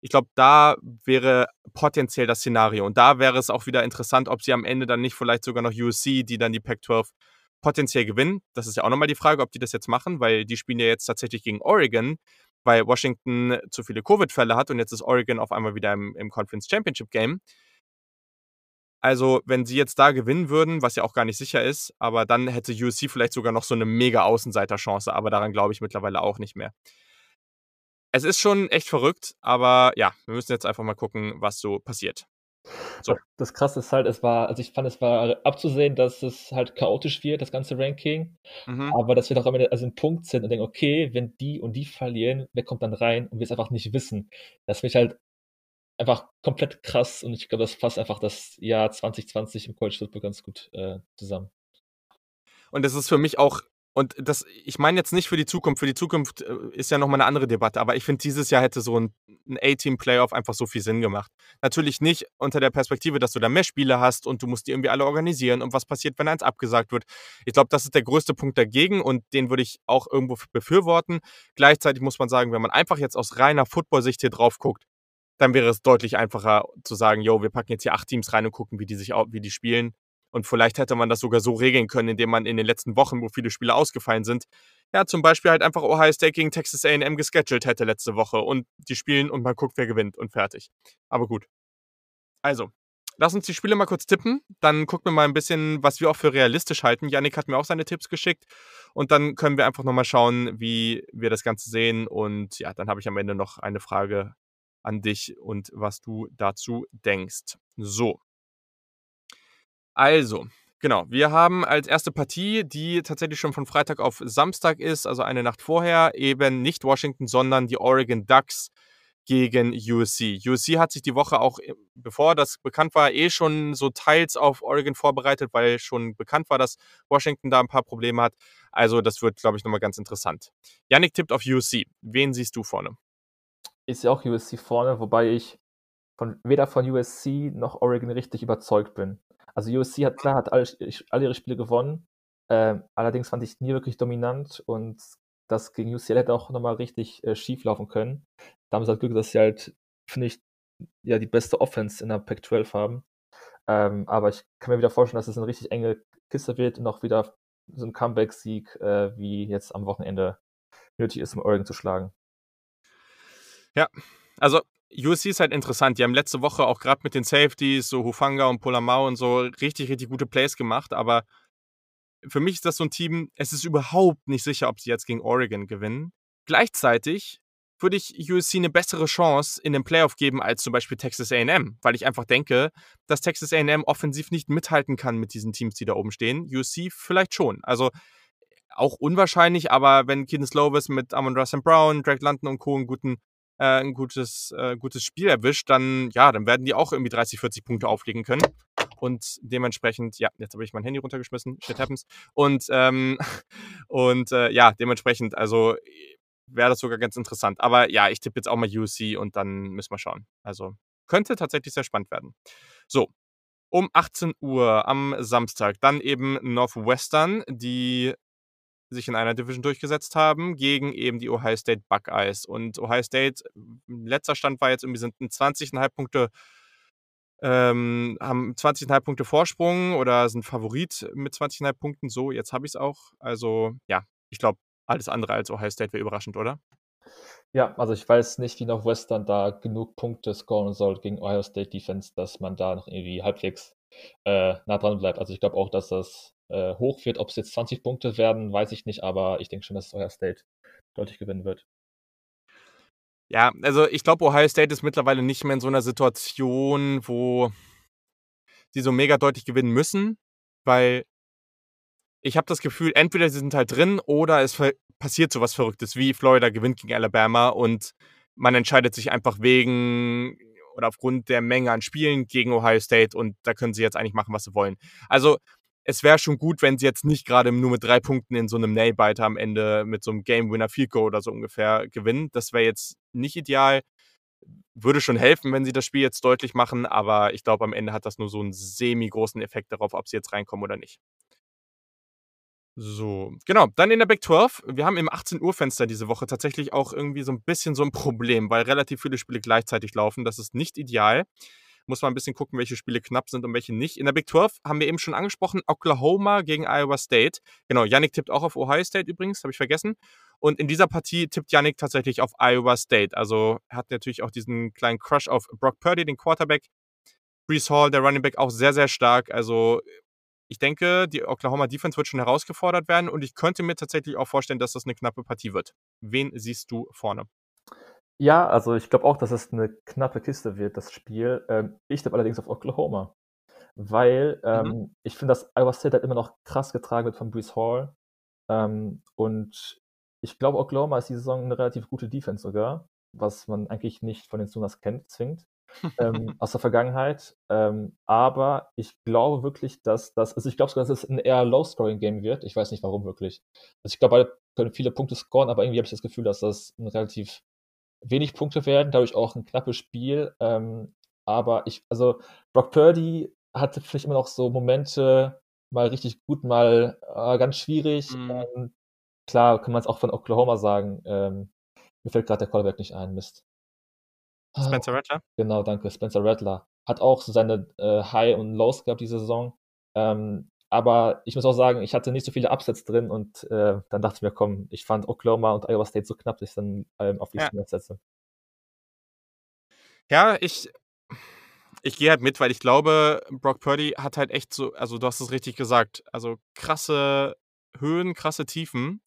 Ich glaube, da wäre potenziell das Szenario. Und da wäre es auch wieder interessant, ob sie am Ende dann nicht vielleicht sogar noch USC, die dann die Pac-12 potenziell gewinnen. Das ist ja auch nochmal die Frage, ob die das jetzt machen, weil die spielen ja jetzt tatsächlich gegen Oregon, weil Washington zu viele Covid-Fälle hat und jetzt ist Oregon auf einmal wieder im, im Conference Championship Game. Also, wenn sie jetzt da gewinnen würden, was ja auch gar nicht sicher ist, aber dann hätte USC vielleicht sogar noch so eine mega Außenseiterchance, aber daran glaube ich mittlerweile auch nicht mehr es ist schon echt verrückt, aber ja, wir müssen jetzt einfach mal gucken, was so passiert. So. Das Krasse ist halt, es war, also ich fand, es war abzusehen, dass es halt chaotisch wird, das ganze Ranking. Mhm. Aber dass wir doch am Ende also ein Punkt sind und denken, okay, wenn die und die verlieren, wer kommt dann rein und wir es einfach nicht wissen. Das finde ich halt einfach komplett krass und ich glaube, das fasst einfach das Jahr 2020 im College Football ganz gut äh, zusammen. Und das ist für mich auch Und das, ich meine jetzt nicht für die Zukunft. Für die Zukunft äh, ist ja nochmal eine andere Debatte. Aber ich finde, dieses Jahr hätte so ein, ein A-Team-Playoff einfach so viel Sinn gemacht. Natürlich nicht unter der Perspektive, dass du da mehr Spiele hast und du musst die irgendwie alle organisieren und was passiert, wenn eins abgesagt wird. Ich glaube, das ist der größte Punkt dagegen und den würde ich auch irgendwo befürworten. Gleichzeitig muss man sagen, wenn man einfach jetzt aus reiner Football-Sicht hier drauf guckt, dann wäre es deutlich einfacher zu sagen, yo, wir packen jetzt hier acht Teams rein und gucken, wie die sich wie die spielen. Und vielleicht hätte man das sogar so regeln können, indem man in den letzten Wochen, wo viele Spiele ausgefallen sind, ja, zum Beispiel halt einfach Ohio State gegen Texas AM gescheduled hätte letzte Woche und die spielen und man guckt, wer gewinnt und fertig. Aber gut. Also, lass uns die Spiele mal kurz tippen. Dann gucken wir mal ein bisschen, was wir auch für realistisch halten. Yannick hat mir auch seine Tipps geschickt. Und dann können wir einfach nochmal schauen, wie wir das Ganze sehen. Und ja, dann habe ich am Ende noch eine Frage an dich und was du dazu denkst. So, also, genau. Wir haben als erste Partie, die tatsächlich schon von Freitag auf Samstag ist, also eine Nacht vorher, eben nicht Washington, sondern die Oregon Ducks gegen USC. USC hat sich die Woche auch, äh, bevor das bekannt war, eh schon so teils auf Oregon vorbereitet, weil schon bekannt war, dass Washington da ein paar Probleme hat. Also das wird, glaube ich, nochmal ganz interessant. Yannick tippt auf USC. Wen siehst du vorne? Ich sehe auch USC vorne, wobei ich von, weder von USC noch Oregon richtig überzeugt bin. Also USC hat klar, hat alle, alle ihre Spiele gewonnen. Äh, allerdings fand ich nie wirklich dominant und das gegen UCL hätte auch nochmal richtig äh, schief laufen können. Da haben sie halt Glück, dass sie halt, finde ich, ja, die beste Offense in der Pac-12 haben. Ähm, aber ich kann mir wieder vorstellen, dass es eine richtig enge Kiste wird und auch wieder so ein Comeback-Sieg, äh, wie jetzt am Wochenende nötig ist, um Oregon zu schlagen. Ja, also USC ist halt interessant. Die haben letzte Woche auch gerade mit den Safeties, so Hufanga und Polamau und so, richtig, richtig gute Plays gemacht. Aber für mich ist das so ein Team, es ist überhaupt nicht sicher, ob sie jetzt gegen Oregon gewinnen. Gleichzeitig würde ich USC eine bessere Chance in den Playoff geben als zum Beispiel Texas AM, weil ich einfach denke, dass Texas AM offensiv nicht mithalten kann mit diesen Teams, die da oben stehen. USC vielleicht schon. Also auch unwahrscheinlich, aber wenn Keaton Slovis mit Amon Russell Brown, Drake London und Co. einen guten äh, ein gutes, äh, gutes Spiel erwischt, dann ja, dann werden die auch irgendwie 30, 40 Punkte auflegen können. Und dementsprechend, ja, jetzt habe ich mein Handy runtergeschmissen, shit happens. Und, ähm, und äh, ja, dementsprechend, also wäre das sogar ganz interessant. Aber ja, ich tippe jetzt auch mal UC und dann müssen wir schauen. Also könnte tatsächlich sehr spannend werden. So, um 18 Uhr am Samstag dann eben Northwestern, die sich in einer Division durchgesetzt haben, gegen eben die Ohio State Buckeyes. Und Ohio State, letzter Stand war jetzt irgendwie, sind 20,5 Punkte, ähm, haben 20,5 Punkte Vorsprung oder sind Favorit mit 20,5 Punkten. So, jetzt habe ich es auch. Also, ja, ich glaube, alles andere als Ohio State wäre überraschend, oder? Ja, also ich weiß nicht, wie noch Western da genug Punkte scoren soll gegen Ohio State Defense, dass man da noch irgendwie halbwegs äh, nah dran bleibt. Also ich glaube auch, dass das äh, hoch wird. Ob es jetzt 20 Punkte werden, weiß ich nicht, aber ich denke schon, dass Ohio State deutlich gewinnen wird. Ja, also ich glaube, Ohio State ist mittlerweile nicht mehr in so einer Situation, wo sie so mega deutlich gewinnen müssen, weil ich habe das Gefühl, entweder sie sind halt drin oder es passiert so was Verrücktes, wie Florida gewinnt gegen Alabama und man entscheidet sich einfach wegen oder aufgrund der Menge an Spielen gegen Ohio State und da können sie jetzt eigentlich machen, was sie wollen. Also es wäre schon gut, wenn sie jetzt nicht gerade nur mit drei Punkten in so einem Nailbiter am Ende mit so einem Game Winner Field Goal oder so ungefähr gewinnen. Das wäre jetzt nicht ideal. Würde schon helfen, wenn sie das Spiel jetzt deutlich machen, aber ich glaube, am Ende hat das nur so einen semi-großen Effekt darauf, ob sie jetzt reinkommen oder nicht. So, genau. Dann in der Big 12. Wir haben im 18 Uhr Fenster diese Woche tatsächlich auch irgendwie so ein bisschen so ein Problem, weil relativ viele Spiele gleichzeitig laufen. Das ist nicht ideal muss man ein bisschen gucken, welche Spiele knapp sind und welche nicht. In der Big 12 haben wir eben schon angesprochen, Oklahoma gegen Iowa State. Genau, Yannick tippt auch auf Ohio State übrigens, habe ich vergessen. Und in dieser Partie tippt Yannick tatsächlich auf Iowa State. Also er hat natürlich auch diesen kleinen Crush auf Brock Purdy, den Quarterback. Brees Hall, der Running Back, auch sehr, sehr stark. Also ich denke, die Oklahoma Defense wird schon herausgefordert werden und ich könnte mir tatsächlich auch vorstellen, dass das eine knappe Partie wird. Wen siehst du vorne? Ja, also ich glaube auch, dass es eine knappe Kiste wird, das Spiel. Ähm, ich tippe allerdings auf Oklahoma, weil mhm. ähm, mhm. ich finde, dass Iowa State halt immer noch krass getragen wird von Brees Hall. Ähm, und ich glaube, Oklahoma ist die Saison eine relativ gute Defense sogar, was man eigentlich nicht von den Sooners kennt, zwingt. ähm, aus der Vergangenheit. Ähm, aber ich glaube wirklich, dass das, also ich glaube sogar, dass es ein eher Low-Scoring-Game wird. Ich weiß nicht warum wirklich. Also ich glaube, beide können viele Punkte scoren, aber irgendwie habe ich das Gefühl, dass das ein relativ wenig Punkte werden, dadurch auch ein knappes Spiel. Ähm, aber ich, also Brock Purdy hatte vielleicht immer noch so Momente, mal richtig gut, mal äh, ganz schwierig. Mhm. Ähm, klar, kann man es auch von Oklahoma sagen. Ähm, mir fällt gerade der Callback nicht ein, Mist. Spencer Rattler? Genau, danke. Spencer Rattler. Hat auch so seine äh, High und Lows gehabt diese Saison. Ähm, aber ich muss auch sagen, ich hatte nicht so viele Upsets drin und äh, dann dachte ich mir, komm, ich fand Oklahoma und Iowa State so knapp, dass ich dann ähm, auf die ja. Spiele setze. Ja, ich, ich gehe halt mit, weil ich glaube, Brock Purdy hat halt echt so, also du hast es richtig gesagt, also krasse Höhen, krasse Tiefen.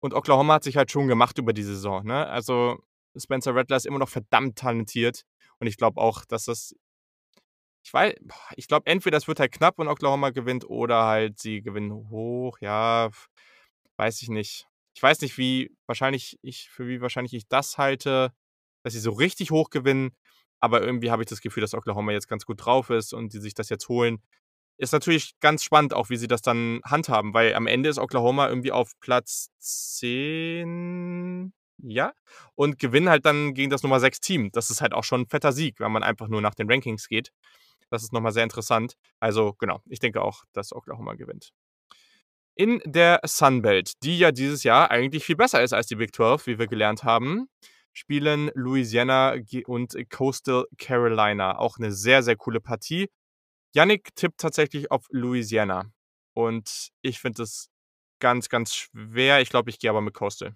Und Oklahoma hat sich halt schon gemacht über die Saison. Ne? Also Spencer Rattler ist immer noch verdammt talentiert. Und ich glaube auch, dass das. Ich weiß, ich glaube, entweder es wird halt knapp und Oklahoma gewinnt oder halt sie gewinnen hoch. Ja, weiß ich nicht. Ich weiß nicht, wie wahrscheinlich ich, für wie wahrscheinlich ich das halte, dass sie so richtig hoch gewinnen. Aber irgendwie habe ich das Gefühl, dass Oklahoma jetzt ganz gut drauf ist und die sich das jetzt holen. Ist natürlich ganz spannend, auch wie sie das dann handhaben, weil am Ende ist Oklahoma irgendwie auf Platz 10, ja, und gewinnen halt dann gegen das Nummer 6 Team. Das ist halt auch schon ein fetter Sieg, wenn man einfach nur nach den Rankings geht. Das ist nochmal sehr interessant. Also genau, ich denke auch, dass Oklahoma gewinnt. In der Sunbelt, die ja dieses Jahr eigentlich viel besser ist als die Big 12, wie wir gelernt haben, spielen Louisiana und Coastal Carolina. Auch eine sehr, sehr coole Partie. Yannick tippt tatsächlich auf Louisiana. Und ich finde es ganz, ganz schwer. Ich glaube, ich gehe aber mit Coastal.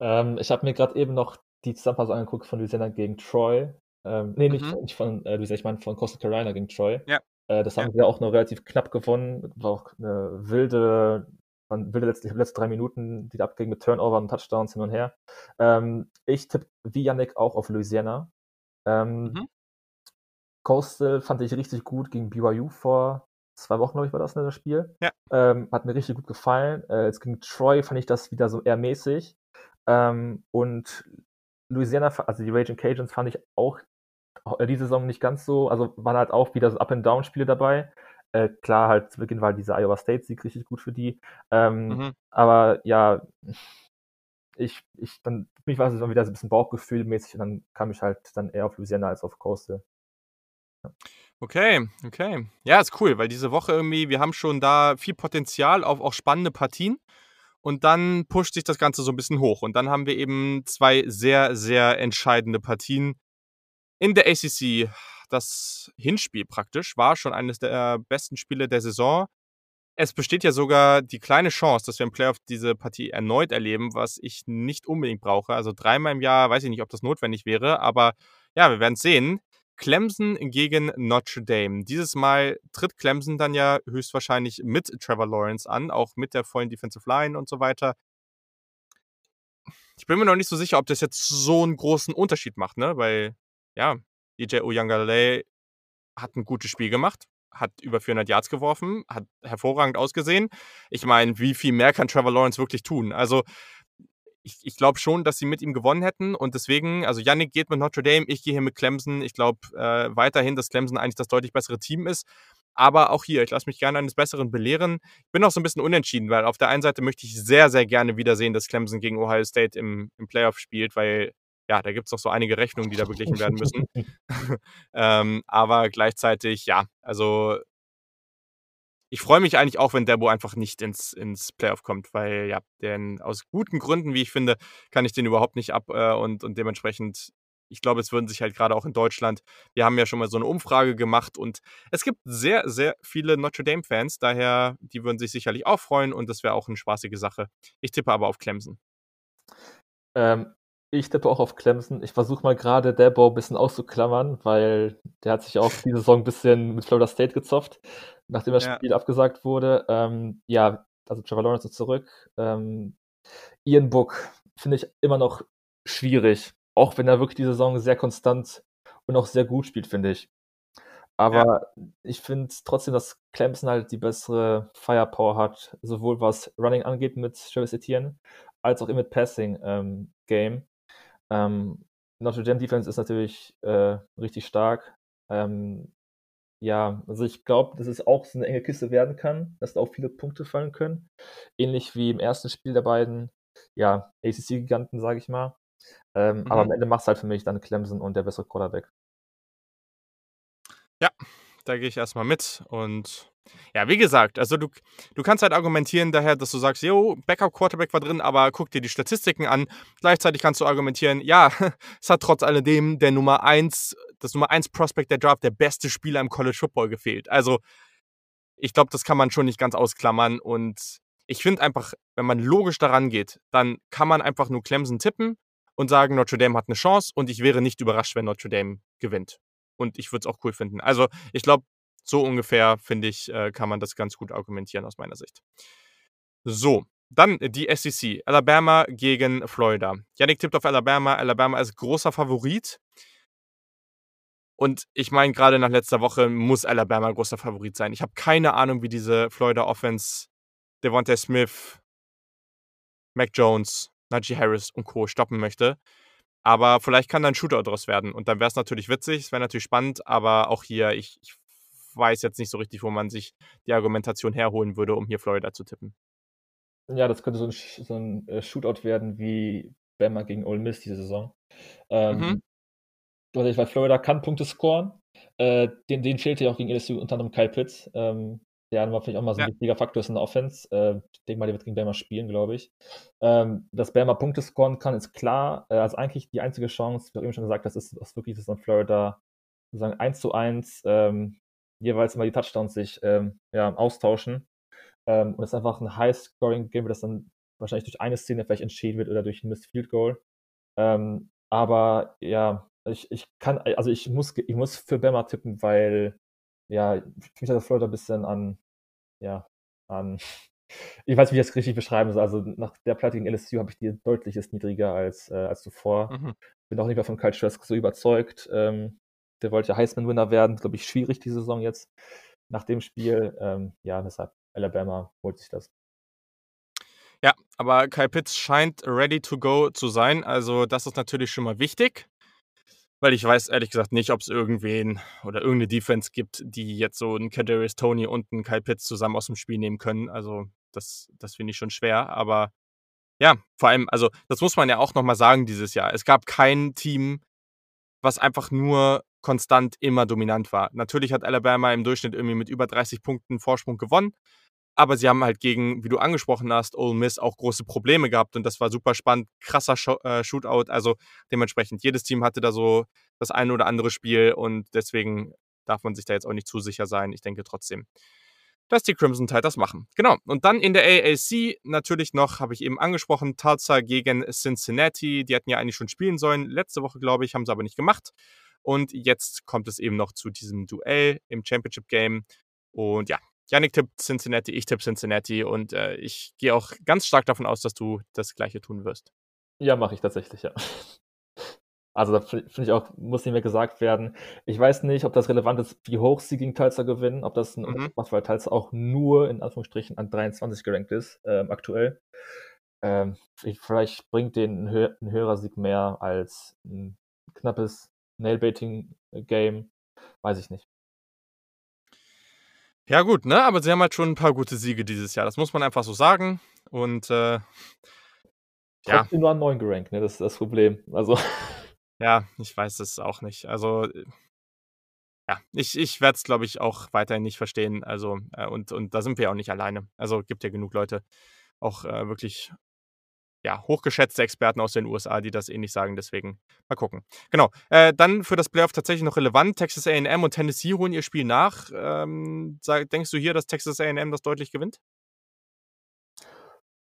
Ähm, ich habe mir gerade eben noch die Zusammenfassung angeguckt von Louisiana gegen Troy. Ähm, nee, nicht, mhm. nicht von äh, Louisiana, ich meine von Coastal Carolina gegen Troy. Ja. Äh, das haben ja. wir auch noch relativ knapp gewonnen. War auch eine wilde, man wilde letzte, letzte drei Minuten, die da abgingen mit Turnover und Touchdowns hin und her. Ähm, ich tippe wie Yannick auch auf Louisiana. Ähm, mhm. Coastal fand ich richtig gut gegen BYU vor zwei Wochen, glaube ich, war das in ne, das Spiel. Ja. Ähm, hat mir richtig gut gefallen. Äh, jetzt gegen Troy fand ich das wieder so eher mäßig. Ähm, und Louisiana, also die Raging Cajuns fand ich auch die Saison nicht ganz so, also waren halt auch wieder so Up-and-Down-Spiele dabei. Äh, klar, halt zu Beginn war dieser Iowa State-Sieg richtig gut für die. Ähm, mhm. Aber ja, ich, ich, dann, für mich war es dann wieder so ein bisschen Bauchgefühlmäßig und dann kam ich halt dann eher auf Louisiana als auf Coastal. Okay, okay. Ja, ist cool, weil diese Woche irgendwie, wir haben schon da viel Potenzial auf auch spannende Partien. Und dann pusht sich das Ganze so ein bisschen hoch. Und dann haben wir eben zwei sehr, sehr entscheidende Partien in der ACC. Das Hinspiel praktisch war schon eines der besten Spiele der Saison. Es besteht ja sogar die kleine Chance, dass wir im Playoff diese Partie erneut erleben, was ich nicht unbedingt brauche. Also dreimal im Jahr weiß ich nicht, ob das notwendig wäre, aber ja, wir werden es sehen. Clemson gegen Notre Dame. Dieses Mal tritt Clemson dann ja höchstwahrscheinlich mit Trevor Lawrence an, auch mit der vollen Defensive Line und so weiter. Ich bin mir noch nicht so sicher, ob das jetzt so einen großen Unterschied macht, ne? Weil, ja, DJ Uyangalele hat ein gutes Spiel gemacht, hat über 400 Yards geworfen, hat hervorragend ausgesehen. Ich meine, wie viel mehr kann Trevor Lawrence wirklich tun? Also, ich, ich glaube schon, dass sie mit ihm gewonnen hätten. Und deswegen, also Yannick geht mit Notre Dame, ich gehe hier mit Clemson. Ich glaube äh, weiterhin, dass Clemson eigentlich das deutlich bessere Team ist. Aber auch hier, ich lasse mich gerne eines Besseren belehren. Ich bin auch so ein bisschen unentschieden, weil auf der einen Seite möchte ich sehr, sehr gerne wieder sehen, dass Clemson gegen Ohio State im, im Playoff spielt, weil ja, da gibt es noch so einige Rechnungen, die da beglichen werden müssen. ähm, aber gleichzeitig, ja, also ich freue mich eigentlich auch, wenn Debo einfach nicht ins, ins Playoff kommt, weil ja, denn aus guten Gründen, wie ich finde, kann ich den überhaupt nicht ab äh, und, und dementsprechend, ich glaube, es würden sich halt gerade auch in Deutschland, wir haben ja schon mal so eine Umfrage gemacht und es gibt sehr, sehr viele Notre Dame-Fans, daher, die würden sich sicherlich auch freuen und das wäre auch eine spaßige Sache. Ich tippe aber auf Clemson. Ähm, ich tippe auch auf Clemson. Ich versuche mal gerade Debo ein bisschen auszuklammern, weil der hat sich auch diese Saison ein bisschen mit Florida State gezopft, nachdem das ja. Spiel abgesagt wurde. Ähm, ja, also Trevor Lawrence ist zurück. Ähm, Ian Book finde ich immer noch schwierig, auch wenn er wirklich die Saison sehr konstant und auch sehr gut spielt, finde ich. Aber ja. ich finde trotzdem, dass Clemson halt die bessere Firepower hat, sowohl was Running angeht mit Travis Etienne, als auch mit Passing ähm, Game. Ähm, Notre Dame Defense ist natürlich äh, richtig stark. Ähm, ja, also ich glaube, dass es auch so eine enge Kiste werden kann, dass da auch viele Punkte fallen können. Ähnlich wie im ersten Spiel der beiden, ja, ACC-Giganten, sage ich mal. Ähm, mhm. Aber am Ende macht es halt für mich dann Clemson und der bessere Quarterback. Ja, da gehe ich erstmal mit. Und ja, wie gesagt, also du, du kannst halt argumentieren daher, dass du sagst, jo, Backup-Quarterback war drin, aber guck dir die Statistiken an. Gleichzeitig kannst du argumentieren, ja, es hat trotz alledem der Nummer 1, das Nummer 1 Prospect der Draft, der beste Spieler im College Football gefehlt. Also, ich glaube, das kann man schon nicht ganz ausklammern. Und ich finde einfach, wenn man logisch daran geht, dann kann man einfach nur Clemson tippen und sagen, Notre Dame hat eine Chance und ich wäre nicht überrascht, wenn Notre Dame gewinnt. Und ich würde es auch cool finden. Also, ich glaube, so ungefähr, finde ich, äh, kann man das ganz gut argumentieren aus meiner Sicht. So, dann die SEC. Alabama gegen Florida. Yannick tippt auf Alabama. Alabama ist großer Favorit. Und ich meine, gerade nach letzter Woche muss Alabama großer Favorit sein. Ich habe keine Ahnung, wie diese Florida Offense Devontae Smith, Mac Jones, Najee Harris und Co. stoppen möchte. Aber vielleicht kann da ein Shootout draus werden. Und dann wäre es natürlich witzig, es wäre natürlich spannend, aber auch hier, ich, ich weiß jetzt nicht so richtig, wo man sich die Argumentation herholen würde, um hier Florida zu tippen. Ja, das könnte so ein, so ein äh, Shootout werden wie Bama gegen Ole Miss diese Saison. Ähm, mhm. Weil Florida kann Punkte scoren. Äh, den, den fehlte ja auch gegen LSU unter anderem Kyle Pitts. Ähm, der war vielleicht auch mal so ein ja. wichtiger Faktor ist in der Offense. Äh, ich denke mal, der wird gegen Bama spielen, glaube ich. Ähm, dass Bama Punkte scoren kann, ist klar. Äh, also eigentlich die einzige Chance, wie du eben schon gesagt hast, ist, ist wirklich, dass dann Florida sozusagen 1 zu 1 ähm, jeweils immer die Touchdowns sich ähm, ja, austauschen. Ähm, und es ist einfach ein High-Scoring-Game, das dann wahrscheinlich durch eine Szene vielleicht entschieden wird oder durch ein Missed Field Goal. Ähm, aber ja, ich, ich kann, also ich muss, ich muss für Bama tippen, weil ja, ich mich hat Florida ein bisschen an, ja, an, ich weiß nicht, wie ich das richtig beschreiben soll. Also nach der Platte gegen LSU habe ich die deutliches niedriger als, äh, als zuvor. Mhm. Bin auch nicht mehr von Kyle Trask so überzeugt. Ähm, der wollte ja Heisman-Winner werden. Glaube ich, schwierig die Saison jetzt nach dem Spiel. Ähm, ja, deshalb Alabama holt sich das. Ja, aber Kyle Pitts scheint ready to go zu sein. Also das ist natürlich schon mal wichtig. Weil ich weiß ehrlich gesagt nicht, ob es irgendwen oder irgendeine Defense gibt, die jetzt so einen Kadarius Tony und einen Kyle Pitts zusammen aus dem Spiel nehmen können. Also das, das finde ich schon schwer. Aber ja, vor allem, also das muss man ja auch nochmal sagen dieses Jahr. Es gab kein Team, was einfach nur konstant immer dominant war. Natürlich hat Alabama im Durchschnitt irgendwie mit über 30 Punkten Vorsprung gewonnen aber sie haben halt gegen, wie du angesprochen hast, Ole Miss auch große Probleme gehabt und das war super spannend, krasser Sh äh, Shootout, also dementsprechend jedes Team hatte da so das eine oder andere Spiel und deswegen darf man sich da jetzt auch nicht zu sicher sein. Ich denke trotzdem, dass die Crimson Tide das machen. Genau. Und dann in der AAC natürlich noch, habe ich eben angesprochen, Tulsa gegen Cincinnati. Die hätten ja eigentlich schon spielen sollen. Letzte Woche, glaube ich, haben sie aber nicht gemacht. Und jetzt kommt es eben noch zu diesem Duell im Championship Game. Und ja, Yannick tippt Cincinnati, ich tippe Cincinnati und äh, ich gehe auch ganz stark davon aus, dass du das Gleiche tun wirst. Ja, mache ich tatsächlich, ja. Also da finde ich auch, muss nicht mehr gesagt werden. Ich weiß nicht, ob das relevant ist, wie hoch sie gegen Tulsa gewinnen, ob das ein mhm. macht, weil Tulsa auch nur in Anführungsstrichen an 23 gerankt ist, ähm, aktuell. Ähm, vielleicht bringt den ein, hö ein höherer Sieg mehr als ein knappes Nailbaiting-Game. Weiß ich nicht. Ja, gut, ne? Aber sie haben halt schon ein paar gute Siege dieses Jahr. Das muss man einfach so sagen. Und äh, ja. Trotzdem nur an 9 gerankt, ne? Das ist das Problem. Also. Ja, ich weiß es auch nicht. Also, ja, ich, ich werde es, glaube ich, auch weiterhin nicht verstehen. Also, äh, und, und da sind wir auch nicht alleine. Also gibt ja genug Leute, auch äh, wirklich ja, hochgeschätzte Experten aus den USA, die das ähnlich sagen. Deswegen mal gucken. Genau. Äh, dann für das Playoff tatsächlich noch relevant. Texas AM und Tennessee holen ihr Spiel nach. Ähm, sag, denkst du hier, dass Texas AM das deutlich gewinnt?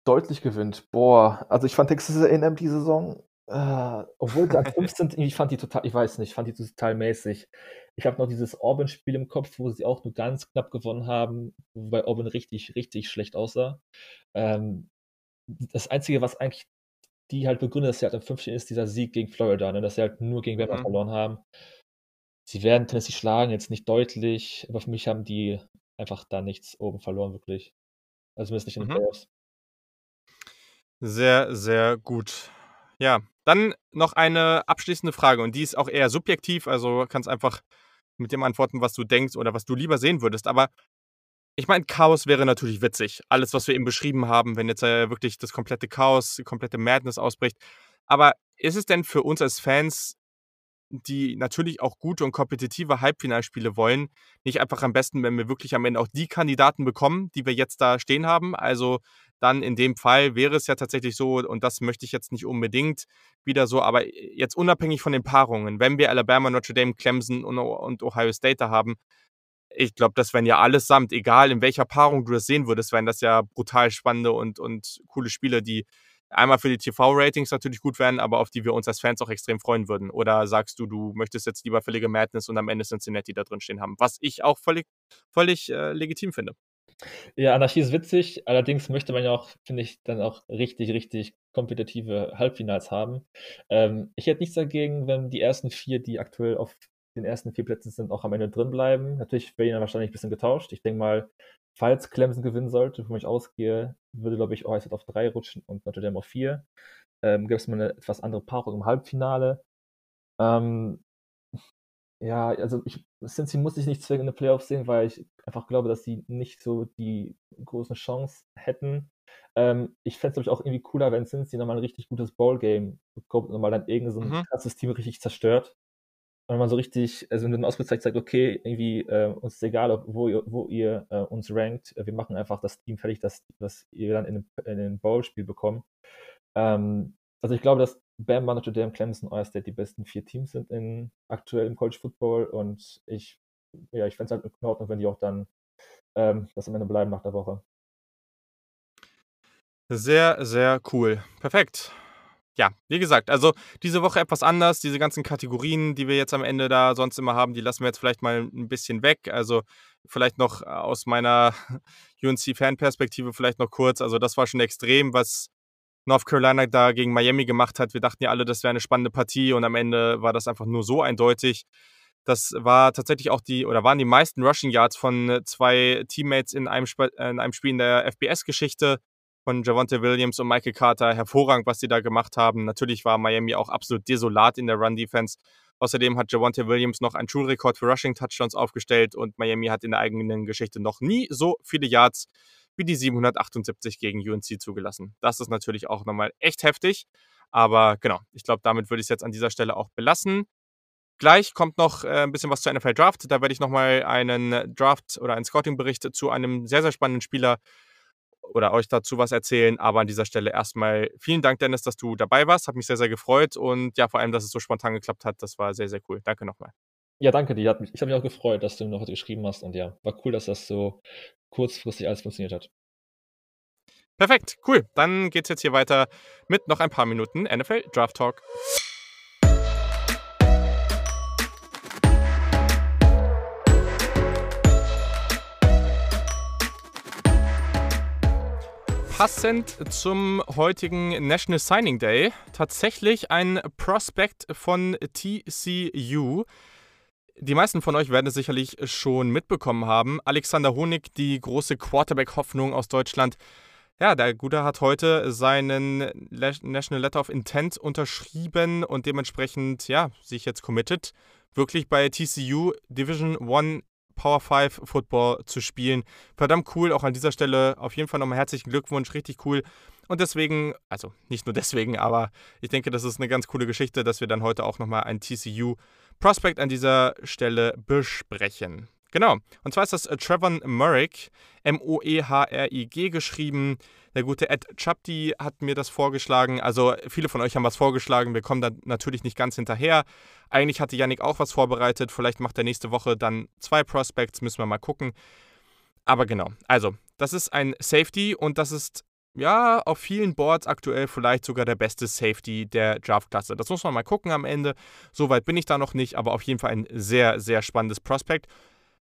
Deutlich gewinnt. Boah, also ich fand Texas AM die Saison, äh, obwohl sie an 15, ich fand die total, ich weiß nicht, fand die total mäßig. Ich habe noch dieses Auburn-Spiel im Kopf, wo sie auch nur ganz knapp gewonnen haben, wobei Auburn richtig, richtig schlecht aussah. Ähm, das Einzige, was eigentlich die halt begründet, dass sie halt am 15 ist, dieser Sieg gegen Florida, ne? dass sie halt nur gegen Bama mhm. verloren haben. Sie werden Tennessee schlagen, jetzt nicht deutlich, aber für mich haben die einfach da nichts oben verloren, wirklich. Also zumindest nicht in den mhm. Playoffs. Sehr, sehr gut. Ja, Dann noch eine abschließende Frage und die ist auch eher subjektiv, also kannst einfach mit dem antworten, was du denkst oder was du lieber sehen würdest. Aber ich meine, Chaos wäre natürlich witzig. Alles, was wir eben beschrieben haben, wenn jetzt äh, wirklich das komplette Chaos, die komplette Madness ausbricht. Aber ist es denn für uns als Fans, die natürlich auch gute und kompetitive Halbfinalspiele wollen, nicht einfach am besten, wenn wir wirklich am Ende auch die Kandidaten bekommen, die wir jetzt da stehen haben? Also dann in dem Fall wäre es ja tatsächlich so, und das möchte ich jetzt nicht unbedingt wieder so, aber jetzt unabhängig von den Paarungen, wenn wir Alabama, Notre Dame, Clemson und, und Ohio State da haben, ich glaube, das wären ja allesamt, egal in welcher Paarung du das sehen würdest, wären das ja brutal spannende und, und coole Spiele, die einmal für die TV-Ratings natürlich gut wären, aber auf die wir uns als Fans auch extrem freuen würden. Oder sagst du, du möchtest jetzt lieber völlige Madness und am Ende Cincinnati da drin stehen haben, was ich auch völlig, völlig äh, legitim finde. Ja, Anarchie ist witzig, allerdings möchte man ja auch, finde ich, dann auch richtig, richtig kompetitive Halbfinals haben. Ähm, ich hätte nichts dagegen, wenn die ersten vier, die aktuell auf den ersten vier Plätzen sind, auch am Ende drin bleiben. Natürlich wäre ihnen wahrscheinlich ein bisschen getauscht. Ich denke mal, falls Clemson gewinnen sollte, von ich ausgehe, würde, glaube ich, Ohio State auf drei rutschen und Notre Dame auf vier. Ähm, Gibt es mal eine etwas andere Paarung im Halbfinale. Ähm, ja, also ich, Cincy muss ich nicht zwingend in den Playoffs sehen, weil ich einfach glaube, dass sie nicht so die großen Chancen hätten. Ähm, ich fände es, glaube ich, auch irgendwie cooler, wenn Cincy nochmal ein richtig gutes Bowl-Game bekommt und nochmal dann irgendein so mhm. krasses Team richtig zerstört wenn man so richtig, also in dem Ausrufezeichen sagt, okay, irgendwie, äh, uns ist egal, wo ihr, wo ihr äh, uns rankt, wir machen einfach das Team fertig, das, das ihr dann in, in ein Bowl-Spiel bekommt. Ähm, also ich glaube, dass Bama, Notre Dame, Clemson, Ohio State die besten vier Teams sind in aktuell im College Football und ich, ja, ich fände es halt in Ordnung, wenn die auch dann ähm, das am Ende bleiben nach der Woche. Sehr, sehr cool. Perfekt ja, wie gesagt, also diese Woche etwas anders. Diese ganzen Kategorien, die wir jetzt am Ende da sonst immer haben, die lassen wir jetzt vielleicht mal ein bisschen weg. Also vielleicht noch äh, aus meiner UNC-Fanperspektive vielleicht noch kurz. Also das war schon extrem, was North Carolina da gegen Miami gemacht hat. Wir dachten ja alle, das wäre eine spannende Partie und am Ende war das einfach nur so eindeutig. Das war tatsächlich auch die, oder waren die meisten Rushing Yards von zwei Teammates in einem, Sp in einem Spiel in der FBS-Geschichte von Javonte Williams und Michael Carter hervorragend, was sie da gemacht haben. Natürlich war Miami auch absolut desolat in der Run-Defense. Außerdem hat Javonte Williams noch einen Schulrekord für Rushing-Touchdowns aufgestellt und Miami hat in der eigenen Geschichte noch nie so viele Yards wie die 778 gegen UNC zugelassen. Das ist natürlich auch nochmal echt heftig. Aber genau, ich glaube, damit würde ich es jetzt an dieser Stelle auch belassen. Gleich kommt noch äh, ein bisschen was zur NFL Draft. Da werde ich nochmal einen Draft oder einen Scouting-Bericht zu einem sehr, sehr spannenden Spieler oder euch dazu was erzählen. Aber an dieser Stelle erstmal vielen Dank, Dennis, dass du dabei warst. Hat mich sehr, sehr gefreut. Und ja, vor allem, dass es so spontan geklappt hat. Das war sehr, sehr cool. Danke nochmal. Ja, danke dir. Ich habe mich auch gefreut, dass du noch heute geschrieben hast. Und ja, war cool, dass das so kurzfristig alles funktioniert hat. Perfekt, cool. Dann geht es jetzt hier weiter mit noch ein paar Minuten NFL Draft Talk. Passend zum heutigen National Signing Day tatsächlich ein Prospect von TCU. Die meisten von euch werden es sicherlich schon mitbekommen haben. Alexander Honig, die große Quarterback-Hoffnung aus Deutschland. Ja, der Gute hat heute seinen National Letter of Intent unterschrieben und dementsprechend, ja, sich jetzt committed, wirklich bei TCU Division One Power 5 Football zu spielen. Verdammt cool, auch an dieser Stelle auf jeden Fall nochmal herzlichen Glückwunsch, richtig cool. Und deswegen, also nicht nur deswegen, aber ich denke, das ist eine ganz coole Geschichte, dass wir dann heute auch nochmal ein TCU Prospect an dieser Stelle besprechen. Genau. Und zwar ist das äh, Trevor Murrick, M-O-E-H-R-I-G geschrieben. Der gute Ed Chapti hat mir das vorgeschlagen. Also viele von euch haben was vorgeschlagen. Wir kommen da natürlich nicht ganz hinterher. Eigentlich hatte Yannick auch was vorbereitet. Vielleicht macht er nächste Woche dann zwei Prospects. Müssen wir mal gucken. Aber genau. Also, das ist ein Safety und das ist ja, auf vielen Boards aktuell vielleicht sogar der beste Safety der Draft-Klasse. Das muss man mal gucken am Ende. Soweit bin ich da noch nicht, aber auf jeden Fall ein sehr, sehr spannendes Prospect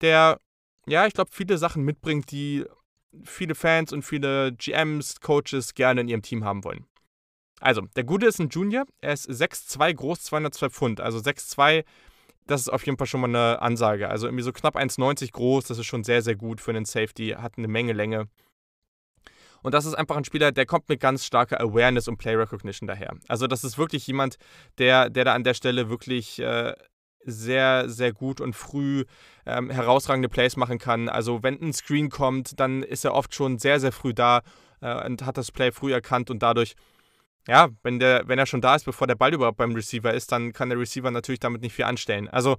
der, ja, ich glaube, viele Sachen mitbringt, die viele Fans und viele GMs, Coaches gerne in ihrem Team haben wollen. Also, der Gute ist ein Junior. Er ist 6'2 groß, 202 Pfund. Also 6'2, das ist auf jeden Fall schon mal eine Ansage. Also irgendwie so knapp 1,90 groß, das ist schon sehr, sehr gut für einen Safety. Hat eine Menge Länge. Und das ist einfach ein Spieler, der kommt mit ganz starker Awareness und Play Recognition daher. Also das ist wirklich jemand, der, der da an der Stelle wirklich äh, sehr, sehr gut und früh ähm, herausragende Plays machen kann. Also wenn ein Screen kommt, dann ist er oft schon sehr, sehr früh da äh, und hat das Play früh erkannt und dadurch, ja, wenn, der, wenn er schon da ist, bevor der Ball überhaupt beim Receiver ist, dann kann der Receiver natürlich damit nicht viel anstellen. Also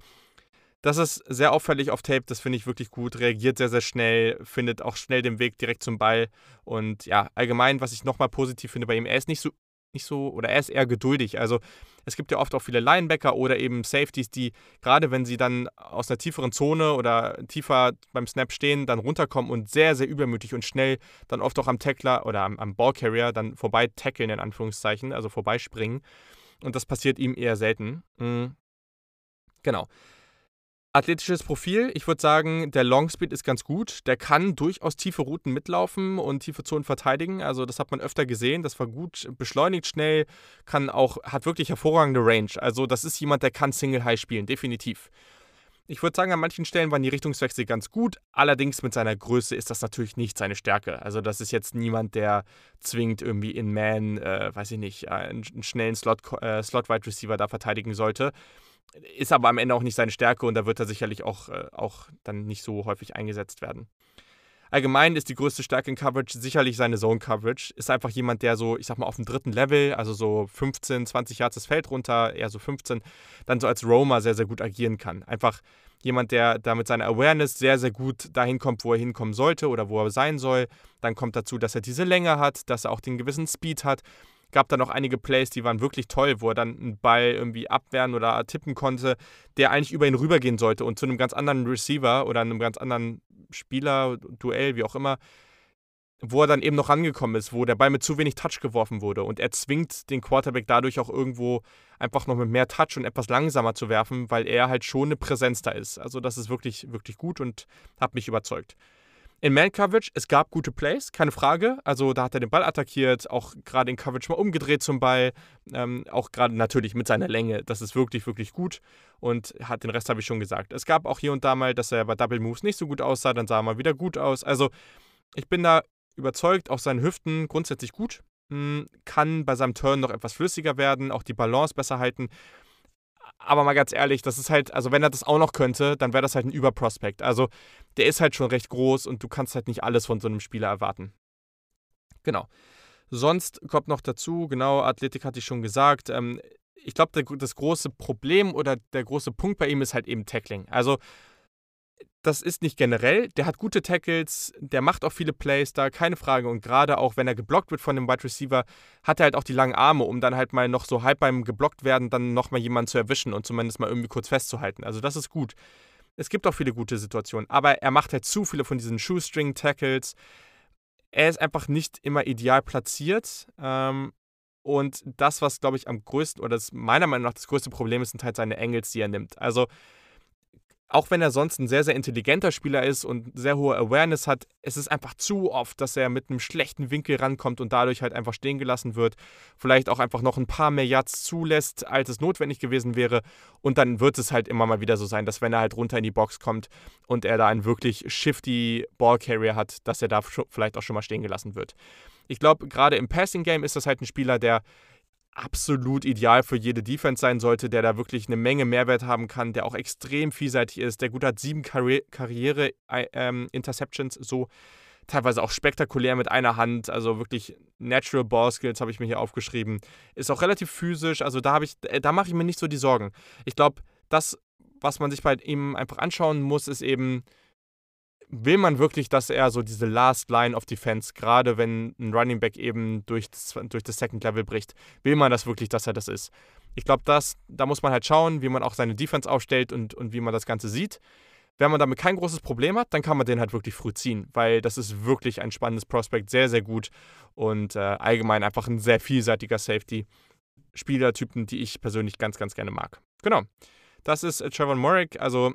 das ist sehr auffällig auf Tape, das finde ich wirklich gut, reagiert sehr, sehr schnell, findet auch schnell den Weg direkt zum Ball. Und ja, allgemein, was ich nochmal positiv finde bei ihm, er ist nicht so, nicht so, oder er ist eher geduldig. Also es gibt ja oft auch viele Linebacker oder eben Safeties, die gerade wenn sie dann aus einer tieferen Zone oder tiefer beim Snap stehen, dann runterkommen und sehr, sehr übermütig und schnell dann oft auch am Tackler oder am, am Ballcarrier dann vorbei tackeln, in Anführungszeichen, also vorbeispringen. Und das passiert ihm eher selten. Mhm. Genau. Athletisches Profil, ich würde sagen, der Longspeed ist ganz gut. Der kann durchaus tiefe Routen mitlaufen und tiefe Zonen verteidigen. Also das hat man öfter gesehen. Das war gut, beschleunigt schnell, kann auch, hat wirklich hervorragende Range. Also das ist jemand, der kann Single High spielen, definitiv. Ich würde sagen, an manchen Stellen waren die Richtungswechsel ganz gut. Allerdings mit seiner Größe ist das natürlich nicht seine Stärke. Also das ist jetzt niemand, der zwingend irgendwie in Man, äh, weiß ich nicht, einen, einen schnellen Slot, äh, Slot Wide Receiver da verteidigen sollte. Ist aber am Ende auch nicht seine Stärke und da wird er sicherlich auch, äh, auch dann nicht so häufig eingesetzt werden. Allgemein ist die größte Stärke in Coverage sicherlich seine Zone Coverage. Ist einfach jemand, der so, ich sag mal, auf dem dritten Level, also so 15, 20 Yards das Feld runter, eher so 15, dann so als Roamer sehr, sehr gut agieren kann. Einfach jemand, der da mit seiner Awareness sehr, sehr gut dahin kommt, wo er hinkommen sollte oder wo er sein soll. Dann kommt dazu, dass er diese Länge hat, dass er auch den gewissen Speed hat gab da noch einige Plays, die waren wirklich toll, wo er dann einen Ball irgendwie abwehren oder tippen konnte, der eigentlich über ihn rübergehen sollte und zu einem ganz anderen Receiver oder einem ganz anderen Spieler, Duell, wie auch immer, wo er dann eben noch rangekommen ist, wo der Ball mit zu wenig Touch geworfen wurde. Und er zwingt den Quarterback dadurch auch irgendwo einfach noch mit mehr Touch und etwas langsamer zu werfen, weil er halt schon eine Präsenz da ist. Also das ist wirklich, wirklich gut und hat mich überzeugt. In Man-Coverage, es gab gute Plays, keine Frage. Also da hat er den Ball attackiert, auch gerade in Coverage mal umgedreht zum Ball. Ähm, auch gerade natürlich mit seiner Länge. Das ist wirklich, wirklich gut. Und hat den Rest habe ich schon gesagt. Es gab auch hier und da mal, dass er bei Double Moves nicht so gut aussah, dann sah er mal wieder gut aus. Also ich bin da überzeugt, auch seine Hüften grundsätzlich gut. Hm, kann bei seinem Turn noch etwas flüssiger werden, auch die Balance besser halten. Aber mal ganz ehrlich, das ist halt, also wenn er das auch noch könnte, dann wäre das halt ein Überprospekt. Also der ist halt schon recht groß und du kannst halt nicht alles von so einem Spieler erwarten. Genau. Sonst kommt noch dazu, genau, Athletik hatte ich schon gesagt. Ähm, ich glaube, das große Problem oder der große Punkt bei ihm ist halt eben Tackling. Also das ist nicht generell. Der hat gute Tackles, der macht auch viele Plays da, keine Frage. Und gerade auch, wenn er geblockt wird von dem Wide Receiver, hat er halt auch die langen Arme, um dann halt mal noch so halb beim geblockt werden, dann nochmal jemanden zu erwischen und zumindest mal irgendwie kurz festzuhalten. Also das ist gut. Es gibt auch viele gute Situationen, aber er macht halt zu viele von diesen Shoestring-Tackles. Er ist einfach nicht immer ideal platziert. Ähm, und das, was, glaube ich, am größten, oder das meiner Meinung nach das größte Problem ist, sind halt seine Angles, die er nimmt. Also auch wenn er sonst ein sehr, sehr intelligenter Spieler ist und sehr hohe Awareness hat, es ist einfach zu oft, dass er mit einem schlechten Winkel rankommt und dadurch halt einfach stehen gelassen wird. Vielleicht auch einfach noch ein paar mehr Yards zulässt, als es notwendig gewesen wäre. Und dann wird es halt immer mal wieder so sein, dass wenn er halt runter in die Box kommt und er da einen wirklich shifty Ballcarrier hat, dass er da vielleicht auch schon mal stehen gelassen wird. Ich glaube, gerade im Passing Game ist das halt ein Spieler, der absolut ideal für jede Defense sein sollte, der da wirklich eine Menge Mehrwert haben kann, der auch extrem vielseitig ist. Der gut hat sieben Karri Karriere-Interceptions, ähm, so teilweise auch spektakulär mit einer Hand, also wirklich Natural Ball Skills habe ich mir hier aufgeschrieben. Ist auch relativ physisch, also da ich, äh, da mache ich mir nicht so die Sorgen. Ich glaube, das, was man sich bei ihm einfach anschauen muss, ist eben, will man wirklich, dass er so diese Last Line of Defense, gerade wenn ein Running Back eben durch das, durch das Second Level bricht, will man das wirklich, dass er das ist? Ich glaube, da muss man halt schauen, wie man auch seine Defense aufstellt und, und wie man das Ganze sieht. Wenn man damit kein großes Problem hat, dann kann man den halt wirklich früh ziehen, weil das ist wirklich ein spannendes Prospect, sehr, sehr gut und äh, allgemein einfach ein sehr vielseitiger Safety. Spielertypen, die ich persönlich ganz, ganz gerne mag. Genau. Das ist Trevor Morrick. Also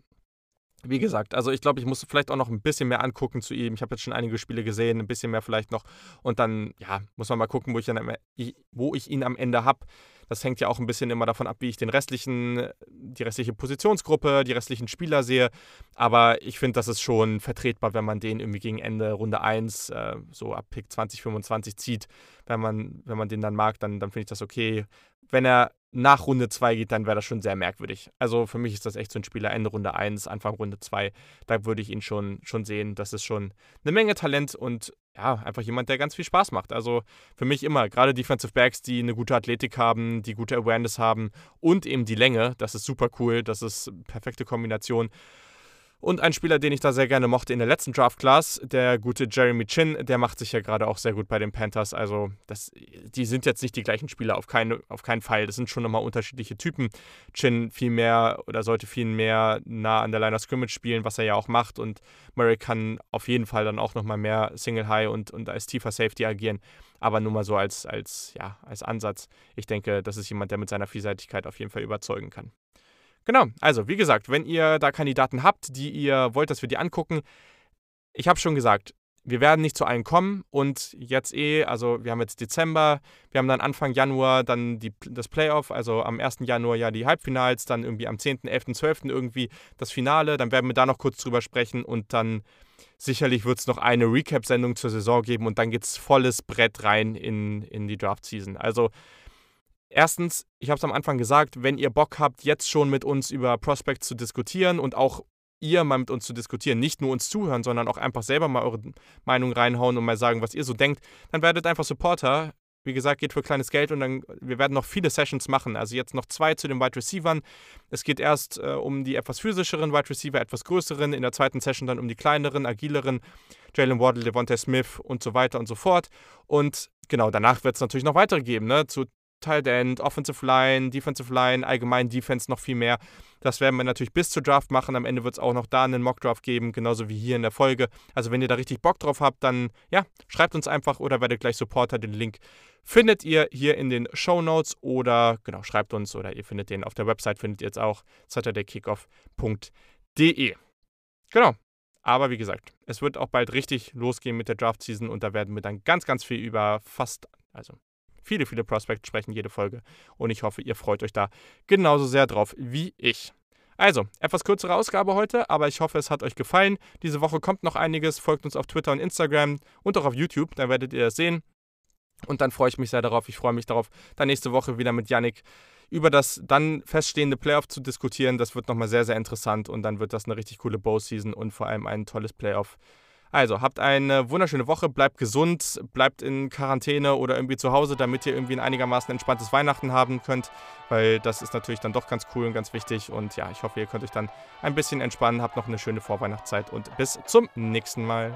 wie gesagt, also ich glaube, ich muss vielleicht auch noch ein bisschen mehr angucken zu ihm. Ich habe jetzt schon einige Spiele gesehen, ein bisschen mehr vielleicht noch. Und dann, ja, muss man mal gucken, wo ich, dann, wo ich ihn am Ende habe. Das hängt ja auch ein bisschen immer davon ab, wie ich den restlichen, die restliche Positionsgruppe, die restlichen Spieler sehe. Aber ich finde, das ist schon vertretbar, wenn man den irgendwie gegen Ende Runde 1, äh, so ab Pick 2025 zieht. Wenn man, wenn man den dann mag, dann, dann finde ich das okay. Wenn er nach Runde 2 geht, dann wäre das schon sehr merkwürdig. Also für mich ist das echt so ein Spieler Ende Runde 1, Anfang Runde 2. Da würde ich ihn schon, schon sehen. Das ist schon eine Menge Talent und ja, einfach jemand, der ganz viel Spaß macht. Also für mich immer, gerade Defensive Backs, die eine gute Athletik haben, die gute Awareness haben und eben die Länge, das ist super cool, das ist perfekte Kombination. Und ein Spieler, den ich da sehr gerne mochte in der letzten Draft Class, der gute Jeremy Chin, der macht sich ja gerade auch sehr gut bei den Panthers. Also, das, die sind jetzt nicht die gleichen Spieler, auf, keine, auf keinen Fall. Das sind schon nochmal unterschiedliche Typen. Chin viel mehr oder sollte viel mehr nah an der Line of Scrimmage spielen, was er ja auch macht. Und Murray kann auf jeden Fall dann auch nochmal mehr Single High und, und als tiefer Safety agieren. Aber nur mal so als, als, ja, als Ansatz. Ich denke, das ist jemand, der mit seiner Vielseitigkeit auf jeden Fall überzeugen kann. Genau, also wie gesagt, wenn ihr da Kandidaten habt, die ihr wollt, dass wir die angucken, ich habe schon gesagt, wir werden nicht zu allen kommen und jetzt eh, also wir haben jetzt Dezember, wir haben dann Anfang Januar dann die, das Playoff, also am 1. Januar ja die Halbfinals, dann irgendwie am 10., 11., 12. irgendwie das Finale, dann werden wir da noch kurz drüber sprechen und dann sicherlich wird es noch eine Recap-Sendung zur Saison geben und dann geht es volles Brett rein in, in die Draft-Season. Also Erstens, ich habe es am Anfang gesagt, wenn ihr Bock habt, jetzt schon mit uns über Prospects zu diskutieren und auch ihr mal mit uns zu diskutieren, nicht nur uns zuhören, sondern auch einfach selber mal eure Meinung reinhauen und mal sagen, was ihr so denkt, dann werdet einfach Supporter. Wie gesagt, geht für kleines Geld und dann wir werden noch viele Sessions machen. Also jetzt noch zwei zu den Wide Receivern. Es geht erst äh, um die etwas physischeren Wide Receiver, etwas größeren. In der zweiten Session dann um die kleineren, agileren. Jalen Waddle, Devontae Smith und so weiter und so fort. Und genau, danach wird es natürlich noch weitere geben, ne? Zu Tight End, Offensive Line, Defensive Line, allgemein Defense noch viel mehr. Das werden wir natürlich bis zur Draft machen. Am Ende wird es auch noch da einen Mock-Draft geben, genauso wie hier in der Folge. Also wenn ihr da richtig Bock drauf habt, dann ja, schreibt uns einfach oder werdet gleich Supporter. Den Link findet ihr hier in den Show Notes oder genau, schreibt uns oder ihr findet den auf der Website, findet ihr jetzt auch saturdaykickoff.de. Genau. Aber wie gesagt, es wird auch bald richtig losgehen mit der Draft-Season und da werden wir dann ganz, ganz viel über fast, also viele, viele Prospects sprechen jede Folge. Und ich hoffe, ihr freut euch da genauso sehr drauf wie ich. Also, etwas kürzere Ausgabe heute, aber ich hoffe, es hat euch gefallen. Diese Woche kommt noch einiges. Folgt uns auf Twitter und Instagram und auch auf YouTube, dann werdet ihr das sehen. Und dann freue ich mich sehr darauf. Ich freue mich darauf, dann nächste Woche wieder mit Yannick über das dann feststehende Playoff zu diskutieren. Das wird nochmal sehr, sehr interessant und dann wird das eine richtig coole Bow-Season und vor allem ein tolles Playoff also, habt eine wunderschöne Woche, bleibt gesund, bleibt in Quarantäne oder irgendwie zu Hause, damit ihr irgendwie ein einigermaßen entspanntes Weihnachten haben könnt, weil das ist natürlich dann doch ganz cool und ganz wichtig. Und ja, ich hoffe, ihr könnt euch dann ein bisschen entspannen, habt noch eine schöne Vorweihnachtszeit und bis zum nächsten Mal.